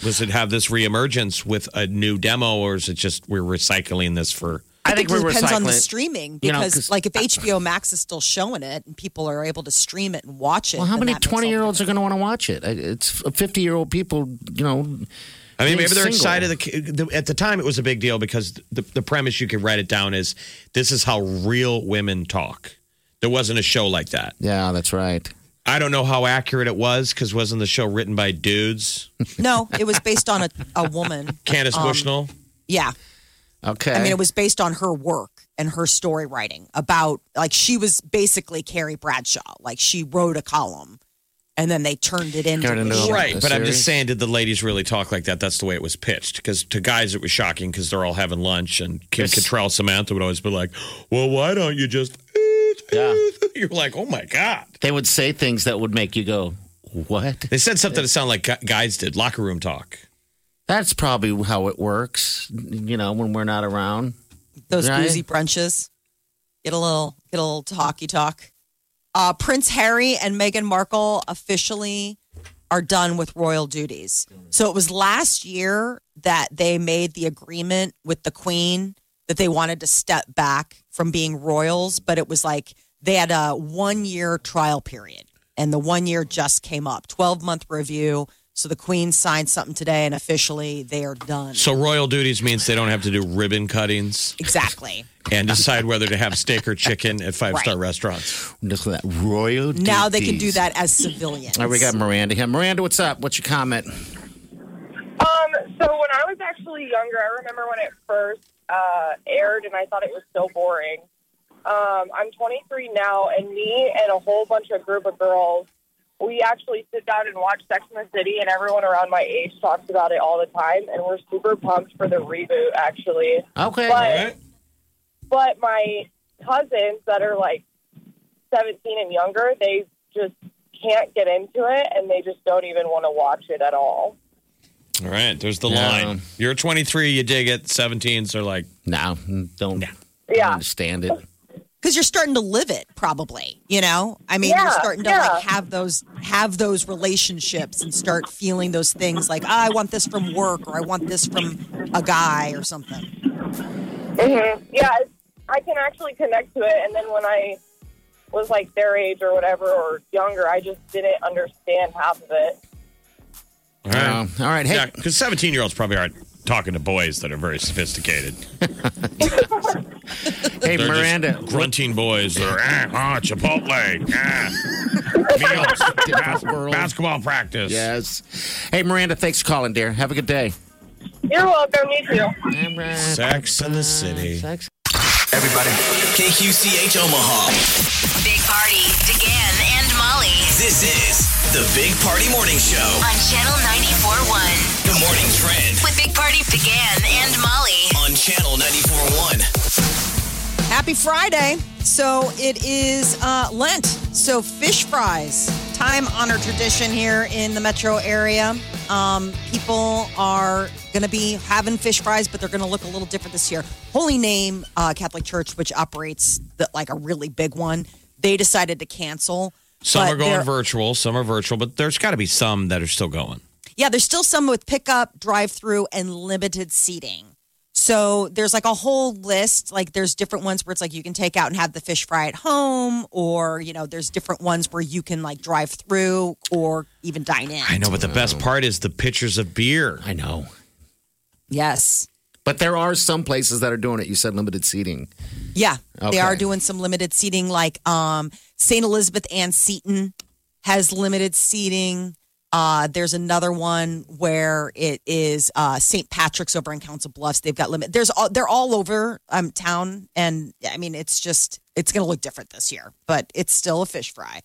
Does it have this reemergence with a new demo, or is it just we're recycling this for? I think it we're depends on the recycling it. streaming You know, like, if HBO Max is still showing it and people are able to stream it and watch it, Well, how many that makes all twenty the year olds are going to want to watch it? It's fifty year old people. You know. I mean, maybe they're single. excited. The, the, at the time, it was a big deal because the, the premise you could write it down is this is how real women talk. There wasn't a show like that. Yeah, that's right. I don't know how accurate it was because wasn't the show written by dudes? No, it was based on a, a woman. Candace Um, Bushnell. Yeah. Okay. I mean, it was based on her work and her story writing about, like, she was basically Carrie Bradshaw. Like, she wrote a column and then they turned it into, into a- show. Right, but I'm just saying, did the ladies really talk like that? That's the way it was pitched. Because to guys, it was shocking because they're all having lunch, and Kim Yes. Cattrall, Samantha would always be like, "Well, why don't you just?" Yeah. You're like, "Oh my god!" They would say things that would make you go, What? They said something that sounded like guys did locker room talk. That's probably how it works. You know, when we're not around. Those Right? boozy brunches. Get a little get a little talky talk. Uh, Prince Harry and Meghan Markle officially are done with royal duties. So it was last year that they made the agreement with the Queen that they wanted to step back from being royals, but it was like they had a one year trial period, and the one year just came up. Twelve month review. So the Queen signed something today, and officially they are done. So royal duties means they don't have to do ribbon cuttings Exactly. and decide whether to have steak or chicken at five star Right. restaurants. Look at that royal. Now they can do that as civilians. All right, we got Miranda here. Miranda, what's up? What's your comment? Um, so when I was actually younger, I remember when it first uh, aired, and I thought it was so boring. Um, I'm 23 now, and me and a whole bunch of group of girls, we actually sit down and watch Sex and the City, and everyone around my age talks about it all the time, and we're super pumped for the reboot, actually. Okay. But, but my cousins that are like 17 and younger, they just can't get into it, and they just don't even want to watch it at all. All right, there's the Yeah. line. You're 23, you dig it. 17s are like, no, don't Yeah. understand it. Because you're starting to live it probably you know i mean you're starting to yeah. like have those have those relationships and start feeling those things like ah, i want this from work or i want this from a guy or something hmm Yeah, I can actually connect to it. And then when I was like their age or whatever or younger, I just didn't understand half of it. all right. Um, all right. Hey, Yeah, because 17 year olds probably aren't talking to boys that are very sophisticated. hey, They're just Miranda. grunting boys that are, ah, ah, Chipotle, ah, meals, bas- basketball practice. Yes. Hey, Miranda, thanks for calling, dear. Have a good day. You're welcome. You too. Sex in the city. Sex. Everybody. KQCH Omaha. Big Party, DeGan and Molly This is the Big Party Morning Show. on Channel 94.1 The morning trend with Big Party, DeGan and Molly. on Channel 94.1. happy friday so it is uh, lent so fish fries time honored tradition here in the metro area um, people are going to be having fish fries but they're going to look a little different this year holy name uh, catholic church which operates the, like a really big one they decided to cancel Some but are going they're- virtual, some are virtual, but there's got to be some that are still going. Yeah, there's still some with pickup, drive through, and limited seating. So there's like a whole list. Like there's different ones where it's like you can take out and have the fish fry at home, or you know, there's different ones where you can like drive through or even dine in. I know, but the best part is the pitchers of beer. I know. Yes. But there are some places that are doing it. You said limited seating. Yeah, Okay. they are doing some limited seating. Like um, St. Elizabeth Ann Seton has limited seating. Uh, there's another one where it is uh, St. Patrick's over in Council Bluffs. They've got limit. There's all, they're all over um, town, and I mean it's just it's going to look different this year, but it's still a fish fry.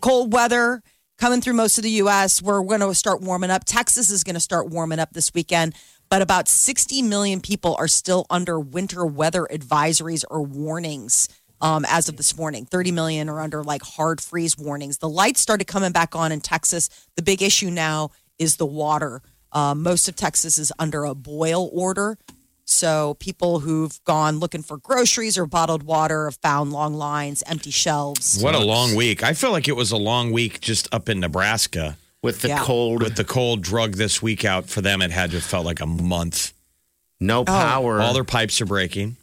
Cold weather coming through most of the U.S. We're going to start warming up. Texas is going to start warming up this weekend, but about 60 million people are still under winter weather advisories or warnings um, as of this morning. 30 million are under like hard freeze warnings. The lights started coming back on in Texas. The big issue now is the water. Uh, most of Texas is under a boil order. So people who've gone looking for groceries or bottled water have found long lines, empty shelves. What a long week. I feel like it was a long week just up in Nebraska. With the Yeah. cold, With the cold drug this week out for them, it had to have felt like a month. no power, All their pipes are breaking.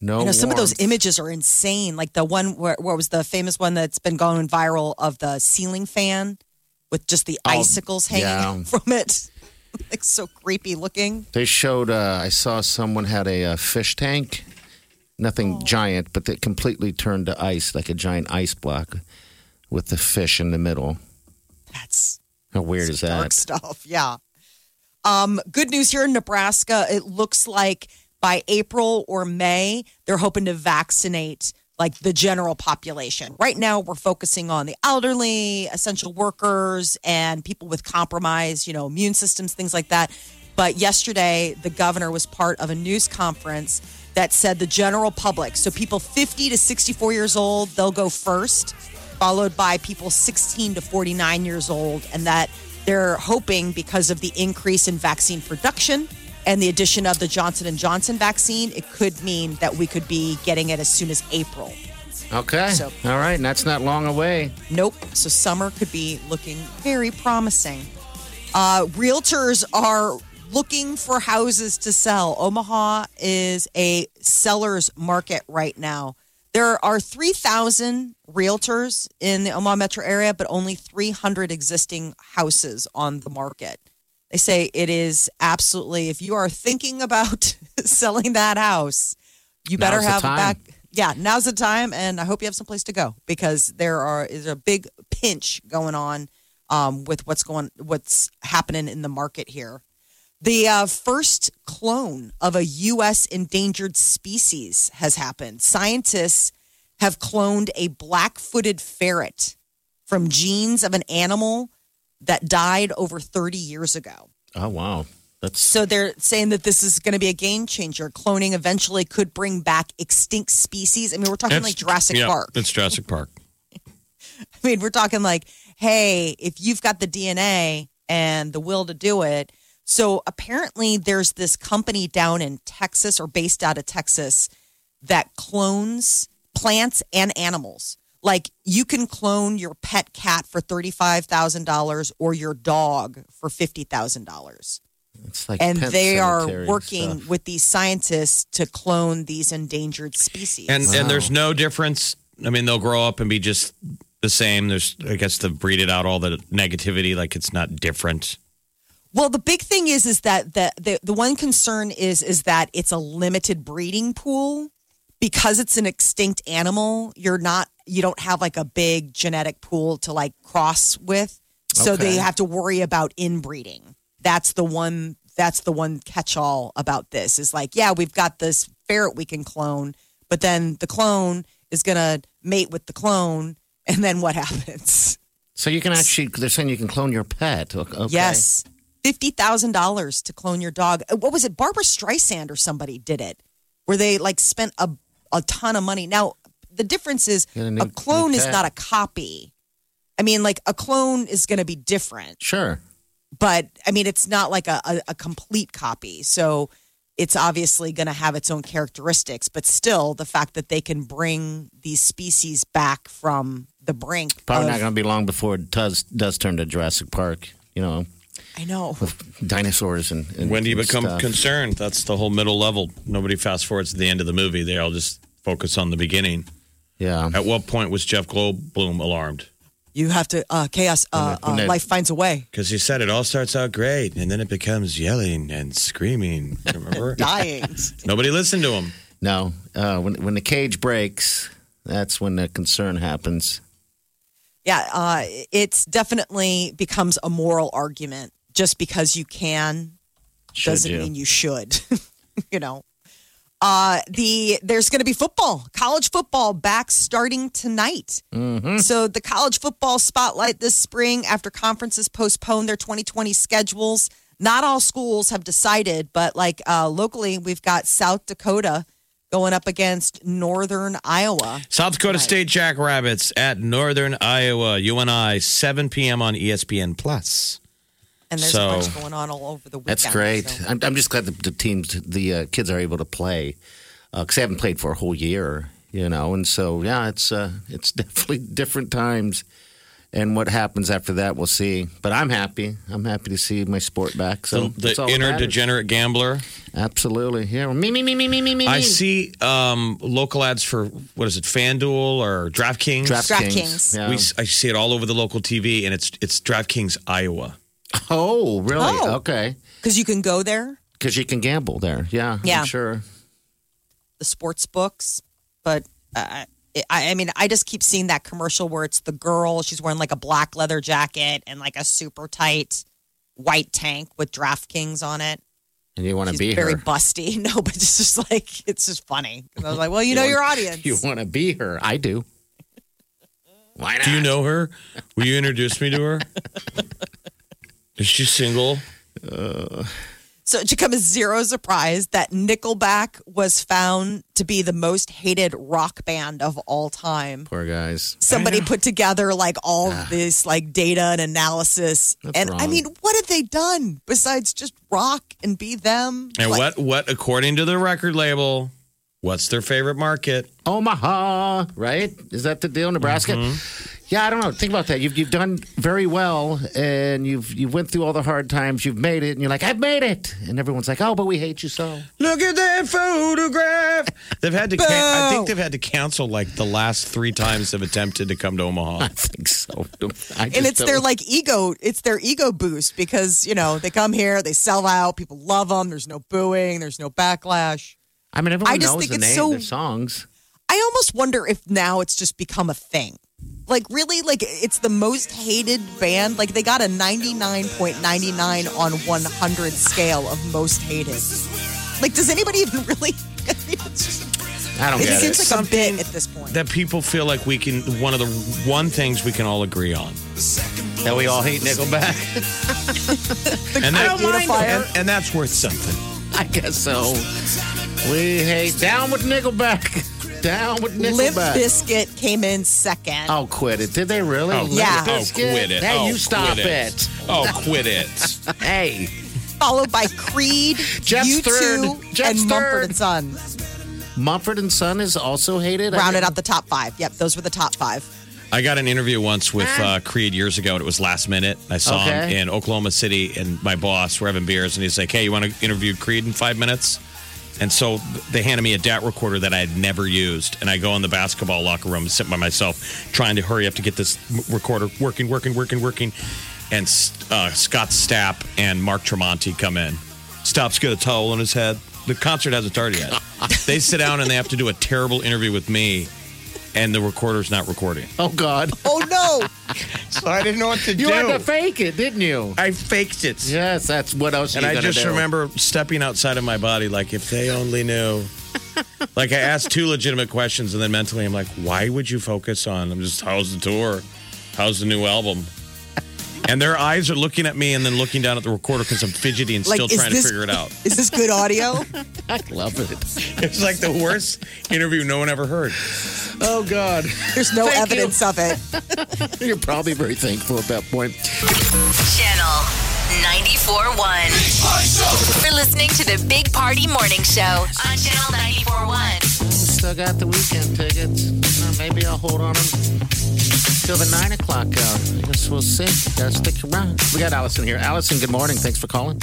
No You know, some of those images are insane. Like the one where what was the famous one that's been going viral of the ceiling fan with just the Oh, icicles hanging yeah. from it. like so creepy looking. They showed. Uh, I saw someone had a, uh fish tank, nothing giant, but it completely turned to ice, like a giant ice block, with the fish in the middle. That's How weird is dark that? stuff. Yeah. Um, good news here in Nebraska. It looks like by April or May, they're hoping to vaccinate like the general population. Right now, we're focusing on the elderly, essential workers, and people with compromised, you know, immune systems, things like that. But yesterday, the governor was part of a news conference that said the general public, so people 50 to 64 years old, they'll go first. followed by people 16 to 49 years old, and that they're hoping because of the increase in vaccine production and the addition of the Johnson and Johnson vaccine, it could mean that we could be getting it as soon as April. Okay. So- All right. And that's not long away. Nope. So summer could be looking very promising. Uh, realtors are looking for houses to sell. Omaha is a seller's market right now. There are 3,000 realtors in the Omaha metro area, but only 300 existing houses on the market. They say it is absolutely, if you are thinking about selling that house, you better Now's have back. Yeah, now's the time, and I hope you have some place to go because there are is a big pinch going on um, with what's going what's happening in the market here. The uh, first clone of a U.S. endangered species has happened. Scientists have cloned a black-footed ferret from genes of an animal that died over 30 years ago. Oh, wow. That's So they're saying that this is going to be a game changer. Cloning eventually could bring back extinct species. I mean, we're talking like Jurassic yeah, Park. It's Jurassic Park. I mean, we're talking like, hey, if you've got the DNA and the will to do it. So apparently, there's this company down in Texas or based out of Texas that clones plants and animals. Like you can clone your pet cat for $35,000 or your dog for $50,000. it's like and they are working stuff. with these scientists to clone these endangered species. And and there's no difference. I mean, they'll grow up and be just the same. There's, I guess, to breed it out all the negativity. Like it's not different. Well, the big thing is is that the, the the one concern is is that it's a limited breeding pool because it's an extinct animal. You're not you don't have like a big genetic pool to like cross with, so Okay. they have to worry about inbreeding. That's the one. That's the one catch all about this is like, yeah, we've got this ferret we can clone, but then the clone is gonna mate with the clone, and then what happens? So you can actually, they're saying you can clone your pet. Okay. Yes. Fifty thousand dollars to clone your dog. Uh, What was it? Barbra Streisand or somebody did it, where they like spent a a ton of money. Now the difference is a clone is not a copy. I mean, like a clone is going to be different, Sure. but I mean, it's not like a, a, a complete copy. So it's obviously going to have its own characteristics, but still, the fact that they can bring these species back from the brink. Probably of- not going to be long before it does, does turn to Jurassic Park, you know, I know. dinosaurs and. and When do you and become stuff. concerned? That's the whole middle level. Nobody fast forwards to the end of the movie. They all just focus on the beginning. Yeah. At what point was Jeff Goldblum alarmed? You have to uh, chaos. Uh, When uh, they- life finds a way. Because he said it all starts out great, and then it becomes yelling and screaming. Remember? Dying. Nobody listened to him. No. Uh, when, when the cage breaks, that's when the concern happens. Yeah, uh, it's definitely becomes a moral argument. Just because you can Should doesn't you? mean you should. you know. Uh, the there's going to be football, college football back starting tonight. Mm-hmm. So the college football spotlight this spring after conferences postponed their 2020 schedules. Not all schools have decided, but like uh, locally, we've got South Dakota going up against Northern Iowa. South Dakota State Jackrabbits at Northern Iowa, UNI, 7 p.m. on E ESPN Plus. And there's So- a bunch going on all over the weekend. That's great. so- I'm, I'm just glad that the teams, the uh, kids are able to play because they haven't played for a whole year, you know. And so, yeah, it's uh, it's definitely different times. And what happens after that, we'll see. But I'm happy. I'm happy to see my sport back. So the that's all the inner matters. degenerate gambler. Absolutely. Yeah. Me, me, me, me, me, me, me. I see um, local ads for what is it, FanDuel or DraftKings? DraftKings, DraftKings. yeah. We, s- I see it all over the local TV, and it's it's DraftKings Iowa. Oh, really? Oh. Okay. Because you can go there, Because you can gamble there. Yeah. Yeah. I'm sure. the sports books, but uh, I, I mean, I just keep seeing that commercial where it's the girl, she's wearing like a black leather jacket and like a super tight white tank with DraftKings on it. And you want to be very her. busty. No, but it's just like, it's just funny. I was like, well, you, know want- your audience. You want to be her. I do. Why not? Do you know her? Will you introduce me to her? Is she single? Uh, So it should come as zero surprise that Nickelback was found to be the most hated rock band of all time. Poor guys. Somebody put together like all this like data and analysis. That's and I mean, what have they done besides just rock and be them? And Like, what what according to the record label, what's their favorite market? Omaha, right? Is that the deal, Nebraska? Mm-hmm. Yeah, I don't know. Think about that. You've you've done very well, and you've you went through all the hard times. You've made it, and you're like, I've made it, and everyone's like, Oh, but we hate you so. Look at that photograph. They've had to. Can- I think they've had to cancel like the last three times they've attempted to come to Omaha. I think so. I and it's their don't- like ego it's their ego boost because you know they come here they sell out people love them there's no booing there's no backlash I mean, everyone I just knows think the it's name, so- their songs. i almost wonder if now it's just become a thing like really like it's the most hated band like they got a 99.99 on 100 scale of most hated like does anybody even really I mean, it's just, I don't it get it. seems like a bit at this point That people feel like we can. One of the one things we can all agree on, That we all hate Nickelback. and, that, don't and, and that's worth something. I guess so. We hate down with Nickelback. Down with Limp Nickelback. Biscuit came in second. Oh, quit it. Did they really? Oh, Limp Yeah. Oh, quit it. Hey, oh, you stop quit it. Oh, quit it. Hey. Followed by Creed, Jeff's U2, third. Jeff's and Mumford third. and Sons. Mumford and Son is also hated. Rounded out the top five. Yep, those were the top five. I got an interview once with uh, Creed years ago, and it was last minute. I saw him in Oklahoma City, and my boss, we're having beers, and he's like, "Hey, you want to interview Creed in five minutes?" And so they handed me a DAT recorder that I had never used, and I go in the basketball locker room and sit by myself, trying to hurry up to get this recorder working, working, working, working. And uh, Scott Stapp and Mark Tremonti come in. Stapp's got a towel on his head. The concert hasn't started yet. they sit down and they have to do a terrible interview with me, and the recorder's not recording. Oh, God. Oh no! So I didn't know what to do. You had to fake it, didn't you? I faked it. Yes, that's what else And you I gonna just do? remember stepping outside of my body, like, if they only knew. like, I asked two legitimate questions, and then mentally, I'm like, why would you focus on? I'm just, how's the tour? How's the new album? And their eyes are looking at me and then looking down at the recorder because I'm fidgety and Like, still is trying this- to figure it out. Is this good audio? I love it. It's like the worst interview no one ever heard. Oh, God. There's no Thank you. evidence of it. You're probably very thankful at that point. Channel 94.1. We're listening to the Big Party Morning Show on Channel 94.1. Still got the Weeknd tickets. Uh, maybe I'll hold on them till the nine o'clock hour. I guess we'll see. Gotta stick around. We got Allison here. Allison, good morning. Thanks for calling.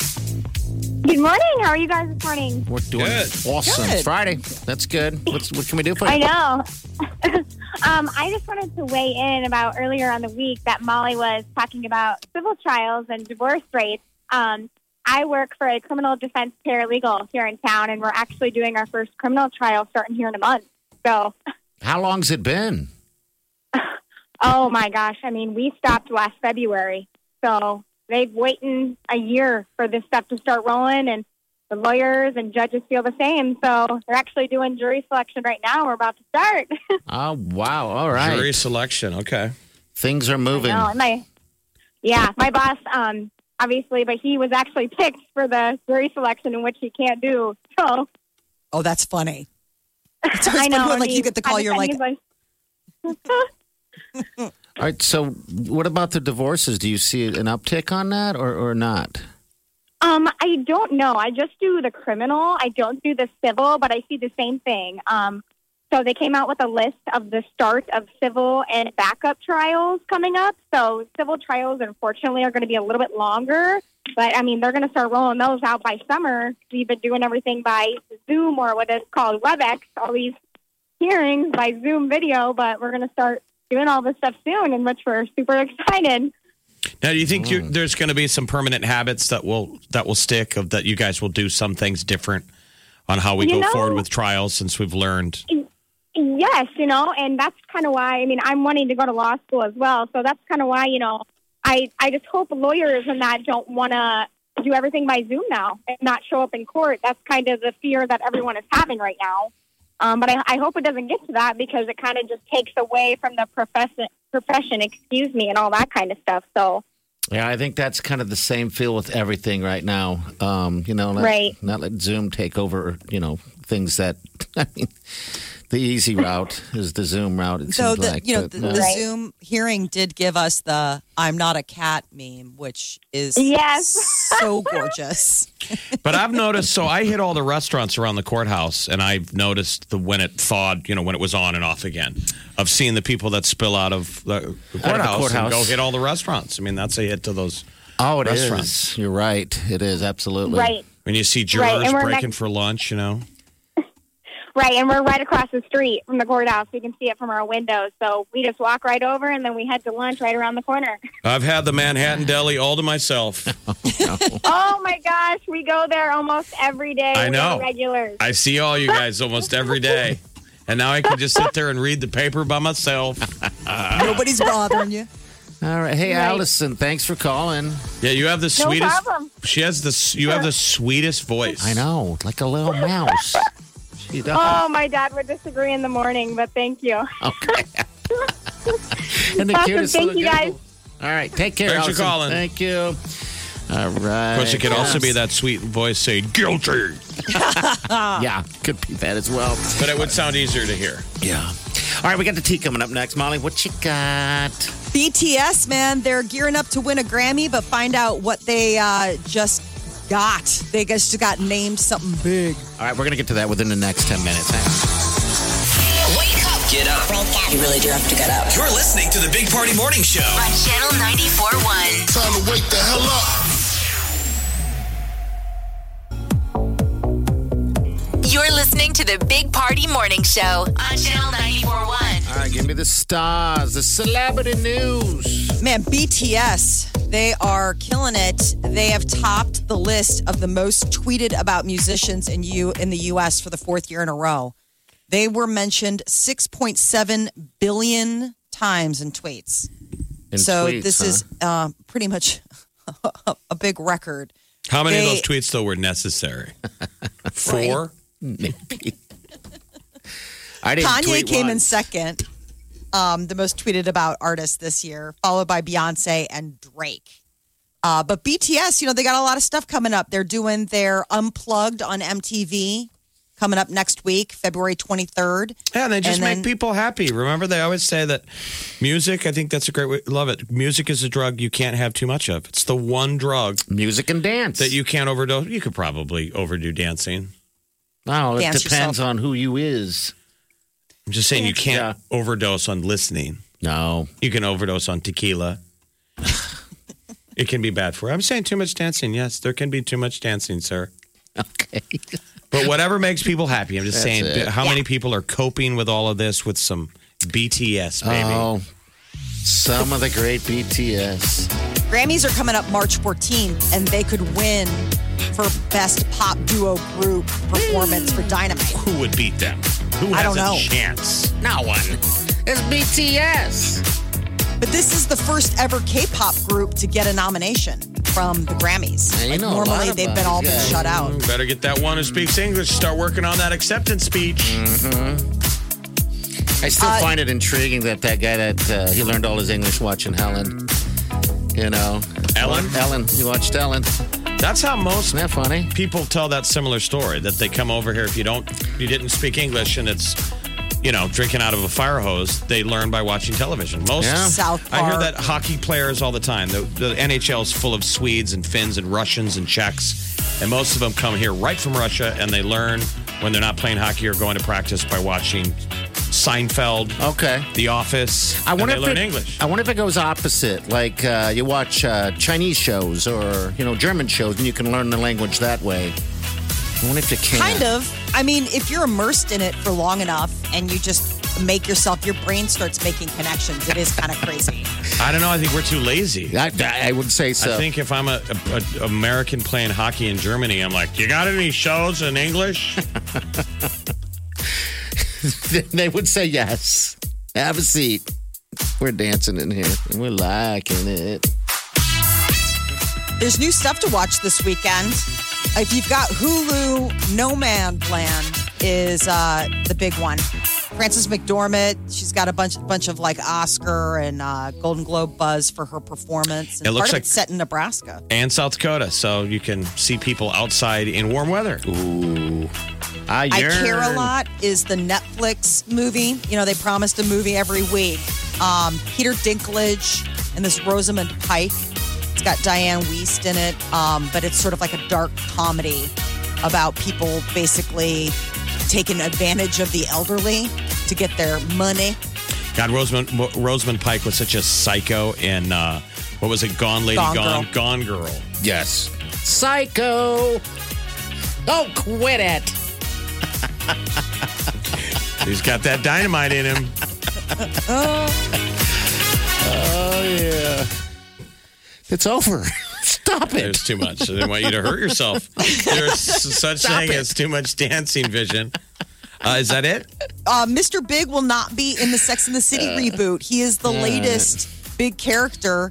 Good morning. How are you guys this morning? We're doing Good. awesome. Good. It's Friday. That's good. What's, what can we do for you? I know. um, I just wanted to weigh in about earlier on the week that Molly was talking about civil trials and divorce rates. Um, I work for a criminal defense paralegal here in town, and we're actually doing our first criminal trial starting here in a month. So, How long's it been? oh my gosh, I mean, we stopped last February, so they've waiting a year for this stuff to start rolling, and the lawyers and judges feel the same. So they're actually doing jury selection right now. We're about to start. Oh, wow. All right. Jury selection. Okay. Things are moving. No, and my yeah, my boss, um, obviously, but he was actually picked for the jury selection in which he can't do. So Oh, that's funny. It's always I know. funny when, like you get the call, by you're time like, he's All right. So, what about the divorces? Do you see an uptick on that or, or not? um, I don't know. I just do the criminal. I don't do the civil, but I see the same thing. Um, so they came out with a list of the start of civil and backup trials coming up. So civil trials, unfortunately, are going to be a little bit longer. But I mean, they're going to start rolling those out by summer. We've been doing everything by Zoom or what is called WebEx, all these hearings by Zoom video. But we're going to start doing all this stuff soon, in which we're super excited. Now, do you think Mm. you, there's going to be some permanent habits that will that will stick? Of that, you guys will do some things different on how we You go know- forward with trials, since we've learned. Yes, you know, and that's kind of why. I mean, I'm wanting to go to law school as well, so that's kind of why. You know, I I just hope lawyers and that don't want to do everything by Zoom now and not show up in court. That's kind of the fear that everyone is having right now. Um, but I, I hope it doesn't get to that because it kind of just takes away from the profession, profession, excuse me, and all that kind of stuff. So Yeah, I think that's kind of the same feel with everything right now. Um, you know, let, Right. not let Zoom take over, you know, things that, I mean, the easy route is the Zoom route, it So seems the like. you know but, the, uh, the Zoom hearing did give us the "I'm not a cat" meme, which is Yes. so gorgeous. But I've noticed. So I hit all the restaurants around the courthouse, and I've noticed the when it thawed. You know, when it was on and off again, of seeing the people that spill out of the the Out of the courthouse, and go hit all the restaurants. I mean, that's a hit to those. Oh, it is. restaurants. You're right. It is absolutely. Right. When you see Right, jurors and we're breaking next- for lunch, you know. Right, and we're right across the street from the courthouse. We can see it from our windows. So we just walk right over, and then we head to lunch right around the corner. I've had the Manhattan Deli all to myself. Oh, oh my gosh, we go there almost every day. I know. regulars. I see all you guys almost every day. And now I can just sit there and read the paper by myself. Nobody's bothering you. All right. Hey, Right. Allison, thanks for calling. Yeah, you have the No sweetest. problem. She has the. You have the sweetest voice. I know, like a little mouse. She does. Oh, my dad would disagree in the morning, but thank you. Okay. and the Awesome. cutest Thank little you, guys. giggle. All right. Take care. Thanks for calling. Thank you. All right. Of course, it could also be that sweet voice saying guilty, Yeah, could be that as well. but it would sound easier to hear. Yeah. All right, we got the tea coming up next. Molly, what you got? BTS, man, they're gearing up to win a Grammy, but find out what they uh, just got. They just got named something big. All right, we're going to get to that within the next 10 minutes. Hang on. Wake up Get up. You really do have to get up. You're listening to the Big Party Morning Show. On Channel 94.1. Time to wake the hell up. You're listening to the Big Party Morning Show on Channel 94.1. All right, give me the stars, the celebrity news. Man, BTS, they are killing it. They have topped the list of the most tweeted about musicians in you in the US for the fourth year in a row. They were mentioned 6.7 billion times in tweets. In so tweets, this huh? is uh, pretty much a big record. How many They- of those tweets though were necessary? Four. Maybe. I didn't Kanye tweet came in second, um, the most tweeted about artist this year, followed by Beyonce and Drake. Uh, but BTS, you know, they got a lot of stuff coming up. They're doing their Unplugged on MTV coming up next week, February 23rd. Yeah, and they just And make then- people happy. Remember, they always say that music. I think that's a great way. Love it. Music is a drug you can't have too much of. It's the one drug Music and dance. that you can't overdose. You could probably overdo dancing. Oh, it Dance depends yourself. on who you is. I'm just saying you can't overdose on listening. No. You can overdose on tequila. it can be bad for. you. I'm saying too much dancing. Yes, there can be too much dancing, sir. Okay. But whatever makes people happy. I'm just That's saying it. how many people are coping with all of this with some BTS, baby. Oh, some of the great BTS. Grammys are coming up March 14th, and they could win for Best Pop Duo Group Performance for Dynamite. Who would beat them? Who has I don't a know. chance? No one. It's BTS. But this is the first ever K-pop group to get a nomination from the Grammys. Yeah, you Like, know a normally, about they've been all these been shut out. Better get that one who speaks English. Start working on that acceptance speech. I still Uh, find it intriguing that that guy that uh, he learned all his English watching Helen. You know, Ellen? Ellen. You watched Ellen. That's how most Isn't that funny? people tell that similar story that they come over here if you don't you didn't speak English and it's you know drinking out of a fire hose they learn by watching television most Yeah. South I hear Park. that hockey players all the time the, the NHL is full of Swedes and Finns and Russians and Czechs and most of them come here right from Russia and they learn when they're not playing hockey or going to practice by watching Seinfeld Okay. The Office I wonder and if they it, English I wonder if it goes opposite. Like uh, you watch uh, Chinese shows or you know German shows, and you can learn the language that way. I wonder if you can. Kind of. I mean, if you're immersed in it for long enough and you just make yourself, your brain starts making connections. It is kind of crazy. I don't know I think we're too lazy I, I would say so. I think if I'm a, a, a American playing hockey in Germany, I'm like, you got any shows in English? they would say yes. Have a seat. We're dancing in here and we're liking it. There's new stuff to watch this weekend. If you've got Hulu, No Man Land is uh, the big one. Frances McDormand, she's got a bunch bunch of like Oscar and uh, Golden Globe buzz for her performance. And It looks part of like- it's set in Nebraska. and South Dakota, so you can see people outside in warm weather. Ooh, I, I Care a Lot is the Netflix movie. You know, they promised a movie every week. Um, Peter Dinklage and this Rosamund Pike. It's got Dianne Wiest in it, um, but it's sort of like a dark comedy about people basically taking advantage of the elderly to get their money. God, Rosamund, Rosamund Pike was such a psycho in uh, what was it? Gone Lady Gone Gone Girl. Gone Girl. Yes. Psycho. Oh, quit it. He's got that dynamite in him. Oh, yeah. It's over. Stop it. There's too much. I didn't want you to hurt yourself. There's such Stop thing it. as too much dancing vision. Uh, is that it? Uh, Mr. Big will not be in the Sex and the City reboot. He is the Uh. latest big character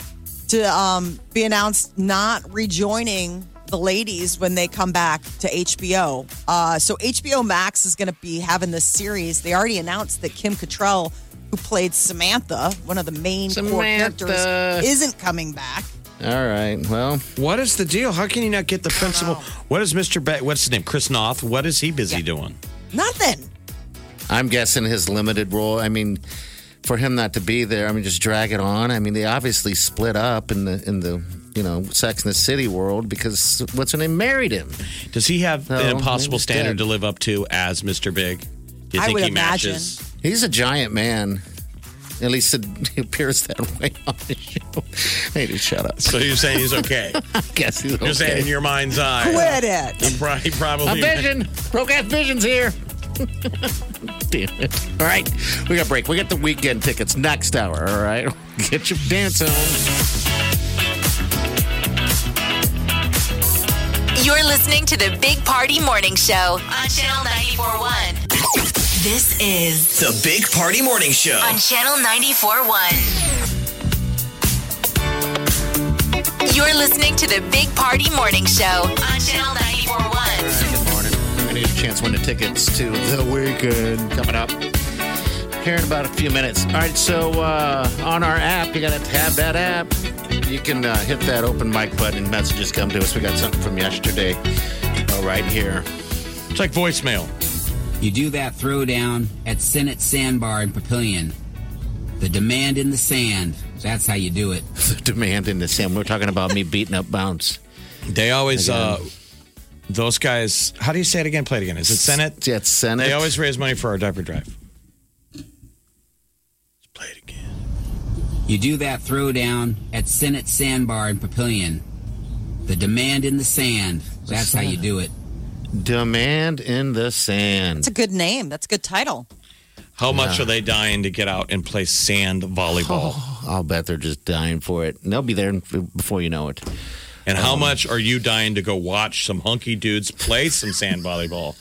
to um, be announced not rejoining the ladies when they come back to HBO. Uh, so HBO Max is going to be having this series. They already announced that Kim Cattrall, who played Samantha, one of the main core characters, isn't coming back. All right. Well, What is the deal? How can you not get the principal? What is Mr. Be- what's his name? Chris Noth. What is he busy doing? Nothing. I'm guessing his limited role. I mean, for him not to be there, I mean, just drag it on. I mean, they obviously split up in the in the you know Sex and the City world because what's her name married him. Does he have No, an impossible he's standard dead. to live up to as Mr. Big? Do you I think would he imagine. matches? He's a giant man. At least it appears that way on the show. Hey, dude, shut up. So you're saying he's okay? I guess he's okay. You're saying in your mind's eye. Quit it. He pro- he probably. A vision. Broadcast Vision's here. Damn it. All right. We got break. We got the Weeknd tickets next hour. All right. Get your dance on. You're listening to the Big Party Morning Show on Channel 941. This is The Big Party Morning Show. on Channel 941. You're listening to the Big Party Morning Show on Channel 941. Good morning. We need a chance to win the tickets to the Weeknd coming up here in about a few minutes. All right, so uh, on our app, you got to have that app. You can uh, hit that open mic button and messages come to us. We got something from yesterday uh, right here. It's like voicemail. You do that throwdown at Senate Sandbar in Papillion. The demand in the sand. That's how you do it. The demand in the sand. We're talking about me beating up bounce. They always, uh, those guys, how do you say it again? Play it again. Is it Senate? Yeah, it's Senate. They always raise money for our diaper drive. You do that throwdown at Senate Sandbar in Papillion. The demand in the sand. That's how you do it. Demand in the sand. That's a good name. That's a good title. How much are they dying to get out and play sand volleyball? Oh, I'll bet they're just dying for it. And they'll be there before you know it. And how much are you dying to go watch some hunky dudes play some sand volleyball?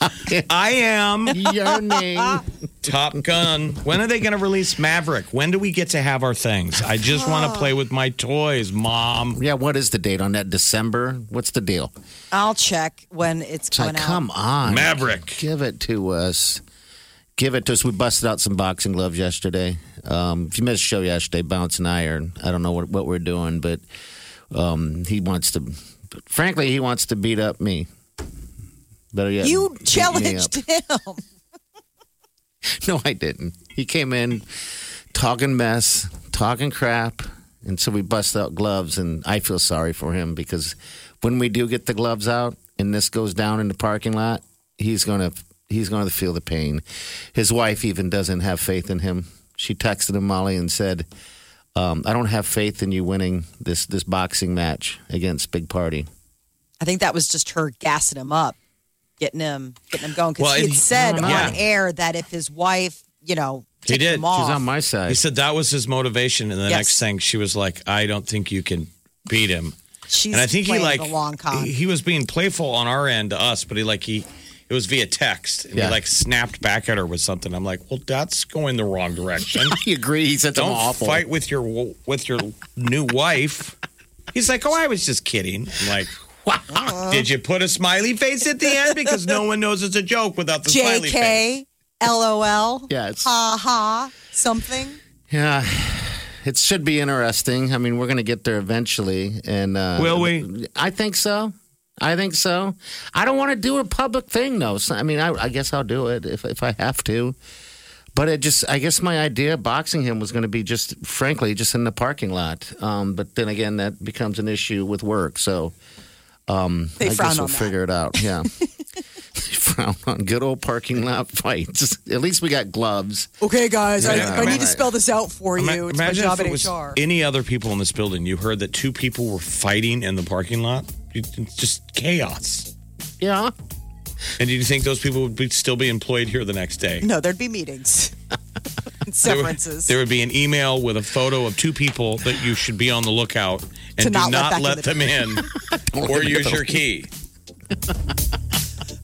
I am. Your name. Top Gun. When are they going to release Maverick? When do we get to have our things? I just want to play with my toys, Mom. Yeah, what is the date on that? December? What's the deal? I'll check when it's It's coming like, out. come on. Maverick. Give it to us. Give it to us. We busted out some boxing gloves yesterday. Um, if you missed the show yesterday, Bounce and I are, I don't know what, what we're doing, but um, he wants to, frankly, he wants to beat up me. Better yet, You challenged him. No, I didn't. He came in talking mess, talking crap. And so we bust out gloves. And I feel sorry for him because when we do get the gloves out and this goes down in the parking lot, he's going to. He's going to feel the pain. His wife even doesn't have faith in him. She texted him, Molly, and said, um, "I don't have faith in you winning this this boxing match against Big Party." I think that was just her gassing him up, getting him getting him going. Because Well, he had he- said Yeah. on air that if his wife, you know, He did. him off, my side. He said that was his motivation. And the Yes. next thing, she was like, I don't think you can beat him. she's and I think he playing like the long con. he, he was being playful on our end to us, but he like he it was via text and Yeah. he like snapped back at her with something. I'm like, well, that's going the wrong direction. I agree. He said Don't awful. fight with your with your new wife. He's like, oh, I was just kidding. I'm like. wow. Did you put a smiley face at the end? Because no one knows it's a joke without the smiley face. JK, LOL. Yes. Ha ha. Something. Yeah, it should be interesting. I mean, we're going to get there eventually, and uh, Will we? I think so. I think so. I don't want to do a public thing though. So, I mean, I, I guess I'll do it if if I have to. But it just, I guess my idea of boxing him was going to be just, frankly, just in the parking lot. Um, but then again, that becomes an issue with work. So um, They I frown guess we'll on that. figure it out. Yeah. frown on good old parking lot fights. At least we got gloves. Okay, guys, I, Yeah, I need to spell this out for Ima- you. It's my Imagine job if at it was HR. any other people in this building. You heard that two people were fighting in the parking lot. It's just chaos. Yeah. And do you think those people would be, still be employed here the next day? No, there'd be meetings. There would, Severances. there would be an email with a photo of two people that you should be on the lookout and To do not let not back let, in the- them in or use your key.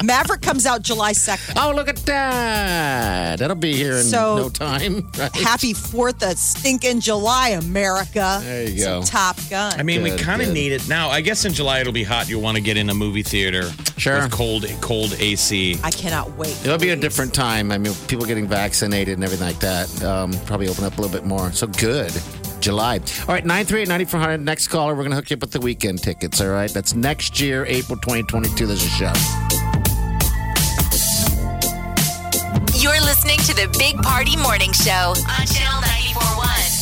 Maverick comes out July 2nd. Oh, look at that. That'll be here in So- no time. Right? Happy 4th of stinking July, America. There you Some go. Top Gun. I mean, we kind of need it now. I guess in July it'll be hot. You'll want to get in a movie theater Sure. with cold, cold AC. I cannot wait. It'll be a different time. I mean, people getting vaccinated and everything like that. Um, probably open up a little bit more. So good. July. All right, 938 9400. Next caller, we're going to hook you up with the Weeknd tickets. All right. That's next year, April 2022. There's a show. You're listening to the Big Party Morning Show on Channel 941.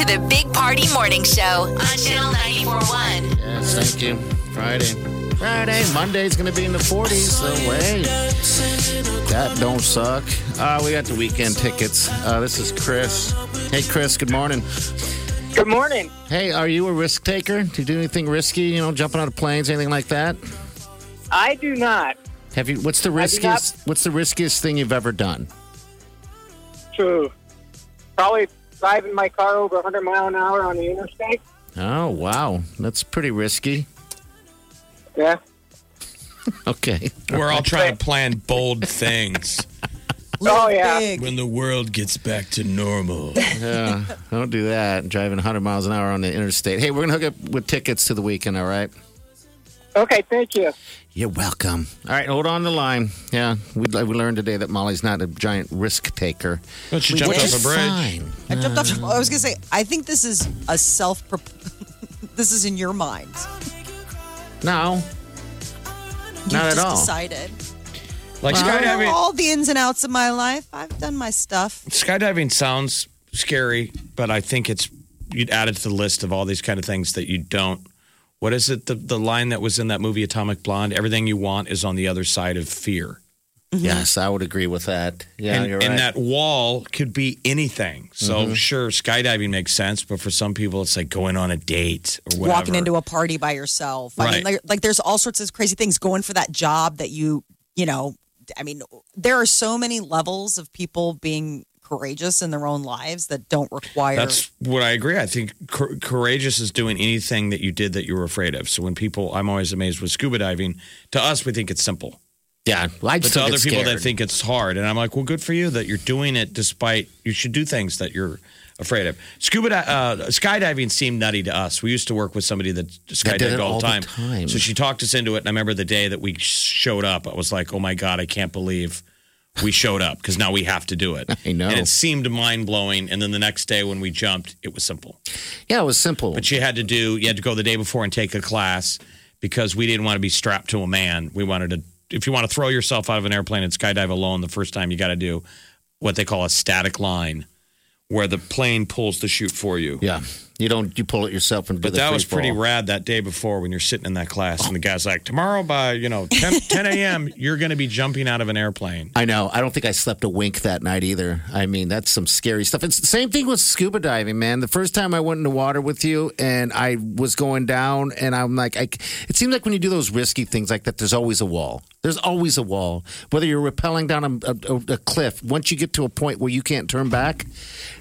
To the Big Party Morning Show on Channel 941. Yes, thank you. Friday. Friday. Monday's going to be in the 40s. So, hey, that don't suck. Uh, we got the Weeknd tickets. Uh, this is Chris. Hey, Chris, good morning. Good morning. Hey, are you a risk taker? Do you do anything risky? You know, jumping out of planes, anything like that? I do not. Have you? What's the I not- riskiest? What's the riskiest thing you've ever done? True. Probably driving my car over 100 mile an hour on the interstate. Oh wow, that's pretty risky. Yeah. Okay, We're all trying to plan bold things. Oh, yeah. When the world gets back to normal. Yeah, don't do that. Driving 100 miles an hour on the interstate. Hey, we're gonna hook up with tickets to the Weeknd. All right. Okay, thank you. You're welcome. All right, hold on the line. Yeah, we, uh, we learned today that Molly's not a giant risk taker. But she Which jumped off a bridge. fine. I jumped off. I was going to say, I think this is a self. this is in your mind. No, You've not at just all. decided. Like I know skydiving. all the ins and outs of my life. I've done my stuff. skydiving sounds scary, but I think it's you'd add it to the list of all these kind of things that you don't. What is it? The the line that was in that movie Atomic Blonde. Everything you want is on the other side of fear. Yes, I would agree with that. Yeah, and, you're and that wall could be anything. So Mhm. sure, skydiving makes sense, but for some people, it's like going on a date or whatever. Walking into a party by yourself. I mean, Right. like, like there's all sorts of crazy things going for that job that you, you know, I mean, there are so many levels of people being courageous in their own lives that don't require. That's what I agree. I think cour- courageous is doing anything that you did that you were afraid of. So when people, I'm always amazed with scuba diving. To us, we think it's simple. Yeah, I but to other get people, that think it's hard. And I'm like, well, good for you that you're doing it despite you should do things that you're afraid of. Scuba di- uh, skydiving seemed nutty to us. We used to work with somebody that skydived all, all the the time. time. So she talked us into it. And I remember the day that we showed up, I was like, oh my God, I can't believe we showed up because now we have to do it. I know. And it seemed mind blowing. And then the next day when we jumped, it was simple. Yeah, it was simple. But you had to do, you had to go the day before and take a class because we didn't want to be strapped to a man. We wanted to, if you want to throw yourself out of an airplane and skydive alone, the first time you got to do what they call a static line where the plane pulls the chute for you. Yeah. You don't. You pull it yourself and do But that was pretty rad that day before when you're sitting in that class and the guy's like, tomorrow by, you know, 10, 10 a.m., you're going to be jumping out of an airplane. I know. I don't think I slept a wink that night either. I mean, that's some scary stuff. It's the same thing with scuba diving, man. The first time I went in the water with you and I was going down, and I'm like, I, it seems like when you do those risky things like that, there's always a wall. There's always a wall. Whether you're rappelling down a, a, a cliff, once you get to a point where you can't turn back,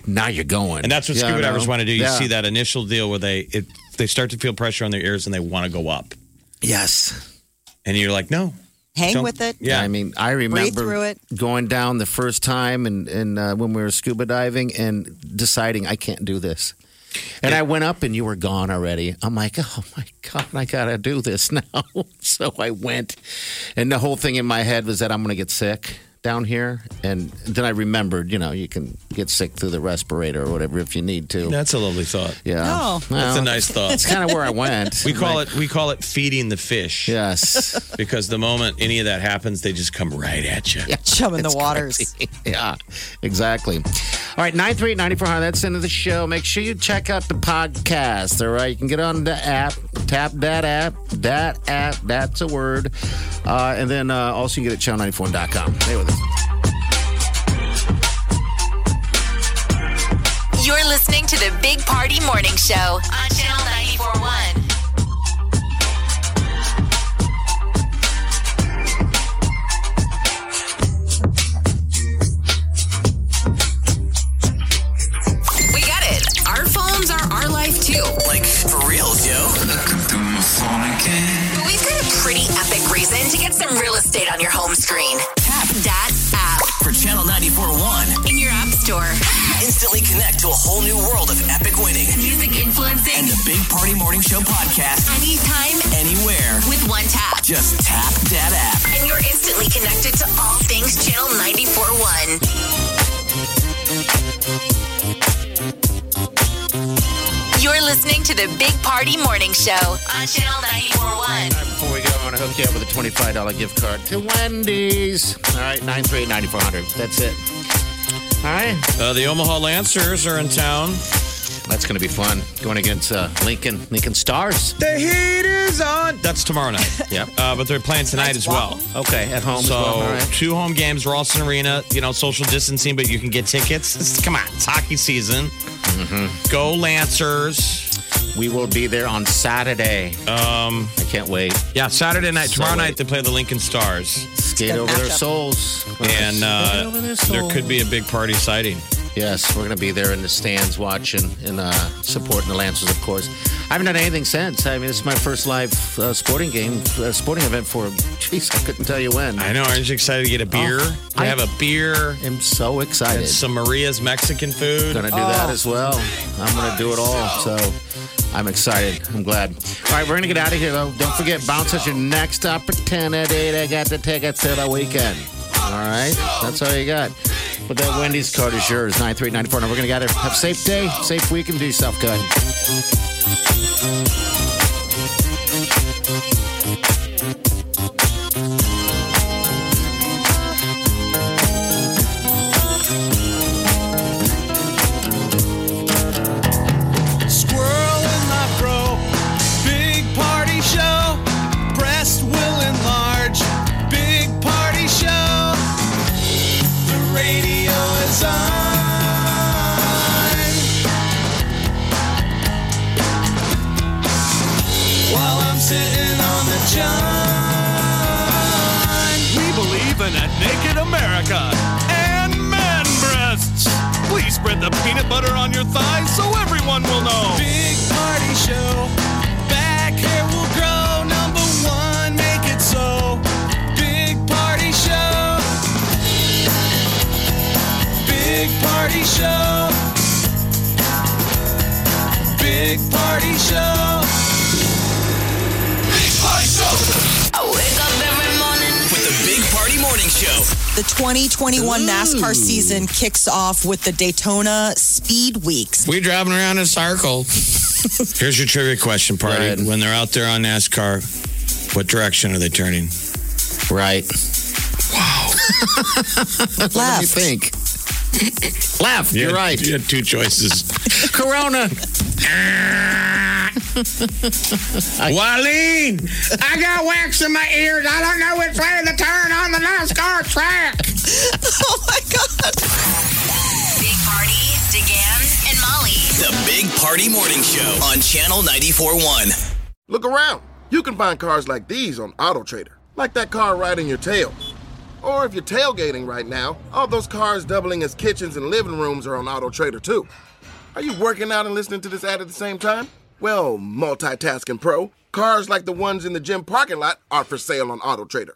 now you're going. And that's what Yeah, scuba divers want to do. You Yeah. see that initial deal where they it, they start to feel pressure on their ears and they want to go up. Yes. And you're like, no. Hang Don't- with it. Yeah. I mean, I remember through it. going down the first time and, and uh, when we were scuba diving and deciding I can't do this. And I went up and you were gone already. I'm like, oh my God, I got to do this now. so I went. And the whole thing in my head was that I'm going to get sick down here. And then I remembered, you know, you can get sick through the respirator or whatever if you need to. That's a lovely thought. Yeah. No. That's a nice thought. That's kind of where I went. We call it we call it feeding the fish. Yes. Because the moment any of that happens, they just come right at you. Chum in the waters. yeah, exactly. All right, 938-9400, that's the end of the show. Make sure you check out the podcast, all right? You can get on the app, tap that app, that app, that's a word. Uh, and then uh, also you can get it at channel94.com. Stay with us. You're listening to the Big Party Morning Show on Channel 941. We get it. Our phones are our life too. Like, for reals, yo. But we've got a pretty epic reason to get some real estate on your home screen. App For Channel 94.1. in your app store. Instantly connect to a whole new world of epic winning. Music influencing And the Big Party Morning Show podcast anytime, anywhere. with one tap. Just tap that app. And you're instantly connected to all things Channel 94.1. You're listening to the Big Party Morning Show on Channel 94.1. Before we go, I want to hook you up with a $25 gift card to Wendy's. All right, 938-9400. That's it. All right. Uh, the Omaha Lancers are in town. That's going to be fun. Going against uh, Lincoln, Lincoln Stars. The heat is on. That's tomorrow night. Yep. Uh, but they're playing tonight as well. Okay, at home So as well. All right. two home games, Ralston Arena. You know, social distancing, but you can get tickets. It's- come on, it's hockey season. Mm-hmm. Go Lancers. We will be there on Saturday. Um, I can't wait. yeah, Saturday night. So Tomorrow wait. night they play the Lincoln Stars, Skate over their souls. and uh, over their there could be a big party sighting. Yes, we're going to be there in the stands watching and uh, supporting the Lancers, of course. I haven't done anything since. I mean, this is my first live uh, sporting game, uh, sporting event for, jeez, I couldn't tell you when. I know. Aren't you excited to get a beer? Oh, I I- have a beer I'm so excited. and some Maria's Mexican food. Gonna do that as well. I'm gonna do it all. So I'm excited. I'm glad. All right, we're gonna get out of here though. Don't forget, bounce us your next opportunity to get the tickets to the Weeknd. All right, that's all you got. But that Wendy's card is yours. Nine three ninety four. Now we're gonna get out. Have a safe day, safe weekend. Do yourself good. Kicks off with the Daytona Speed Weeks. We driving around in a circle. Here's your trivia question, party. When they're out there on NASCAR, what direction are they turning? Right. Left. What do you think? Left. You're You had- right. You had two choices. Corona. Wileen, I got wax in my ears. I don't know which way to turn on the NASCAR track. oh my God. Big Party, DeGan, and Molly. The Big Party Morning Show on Channel 94.1. Look around. You can find cars like these on AutoTrader, like that car riding your tail. Or if you're tailgating right now, all those cars doubling as kitchens and living rooms are on AutoTrader too. Are you working out and listening to this ad at the same time? Well, multitasking pro, cars like the ones in the gym parking lot are for sale on AutoTrader.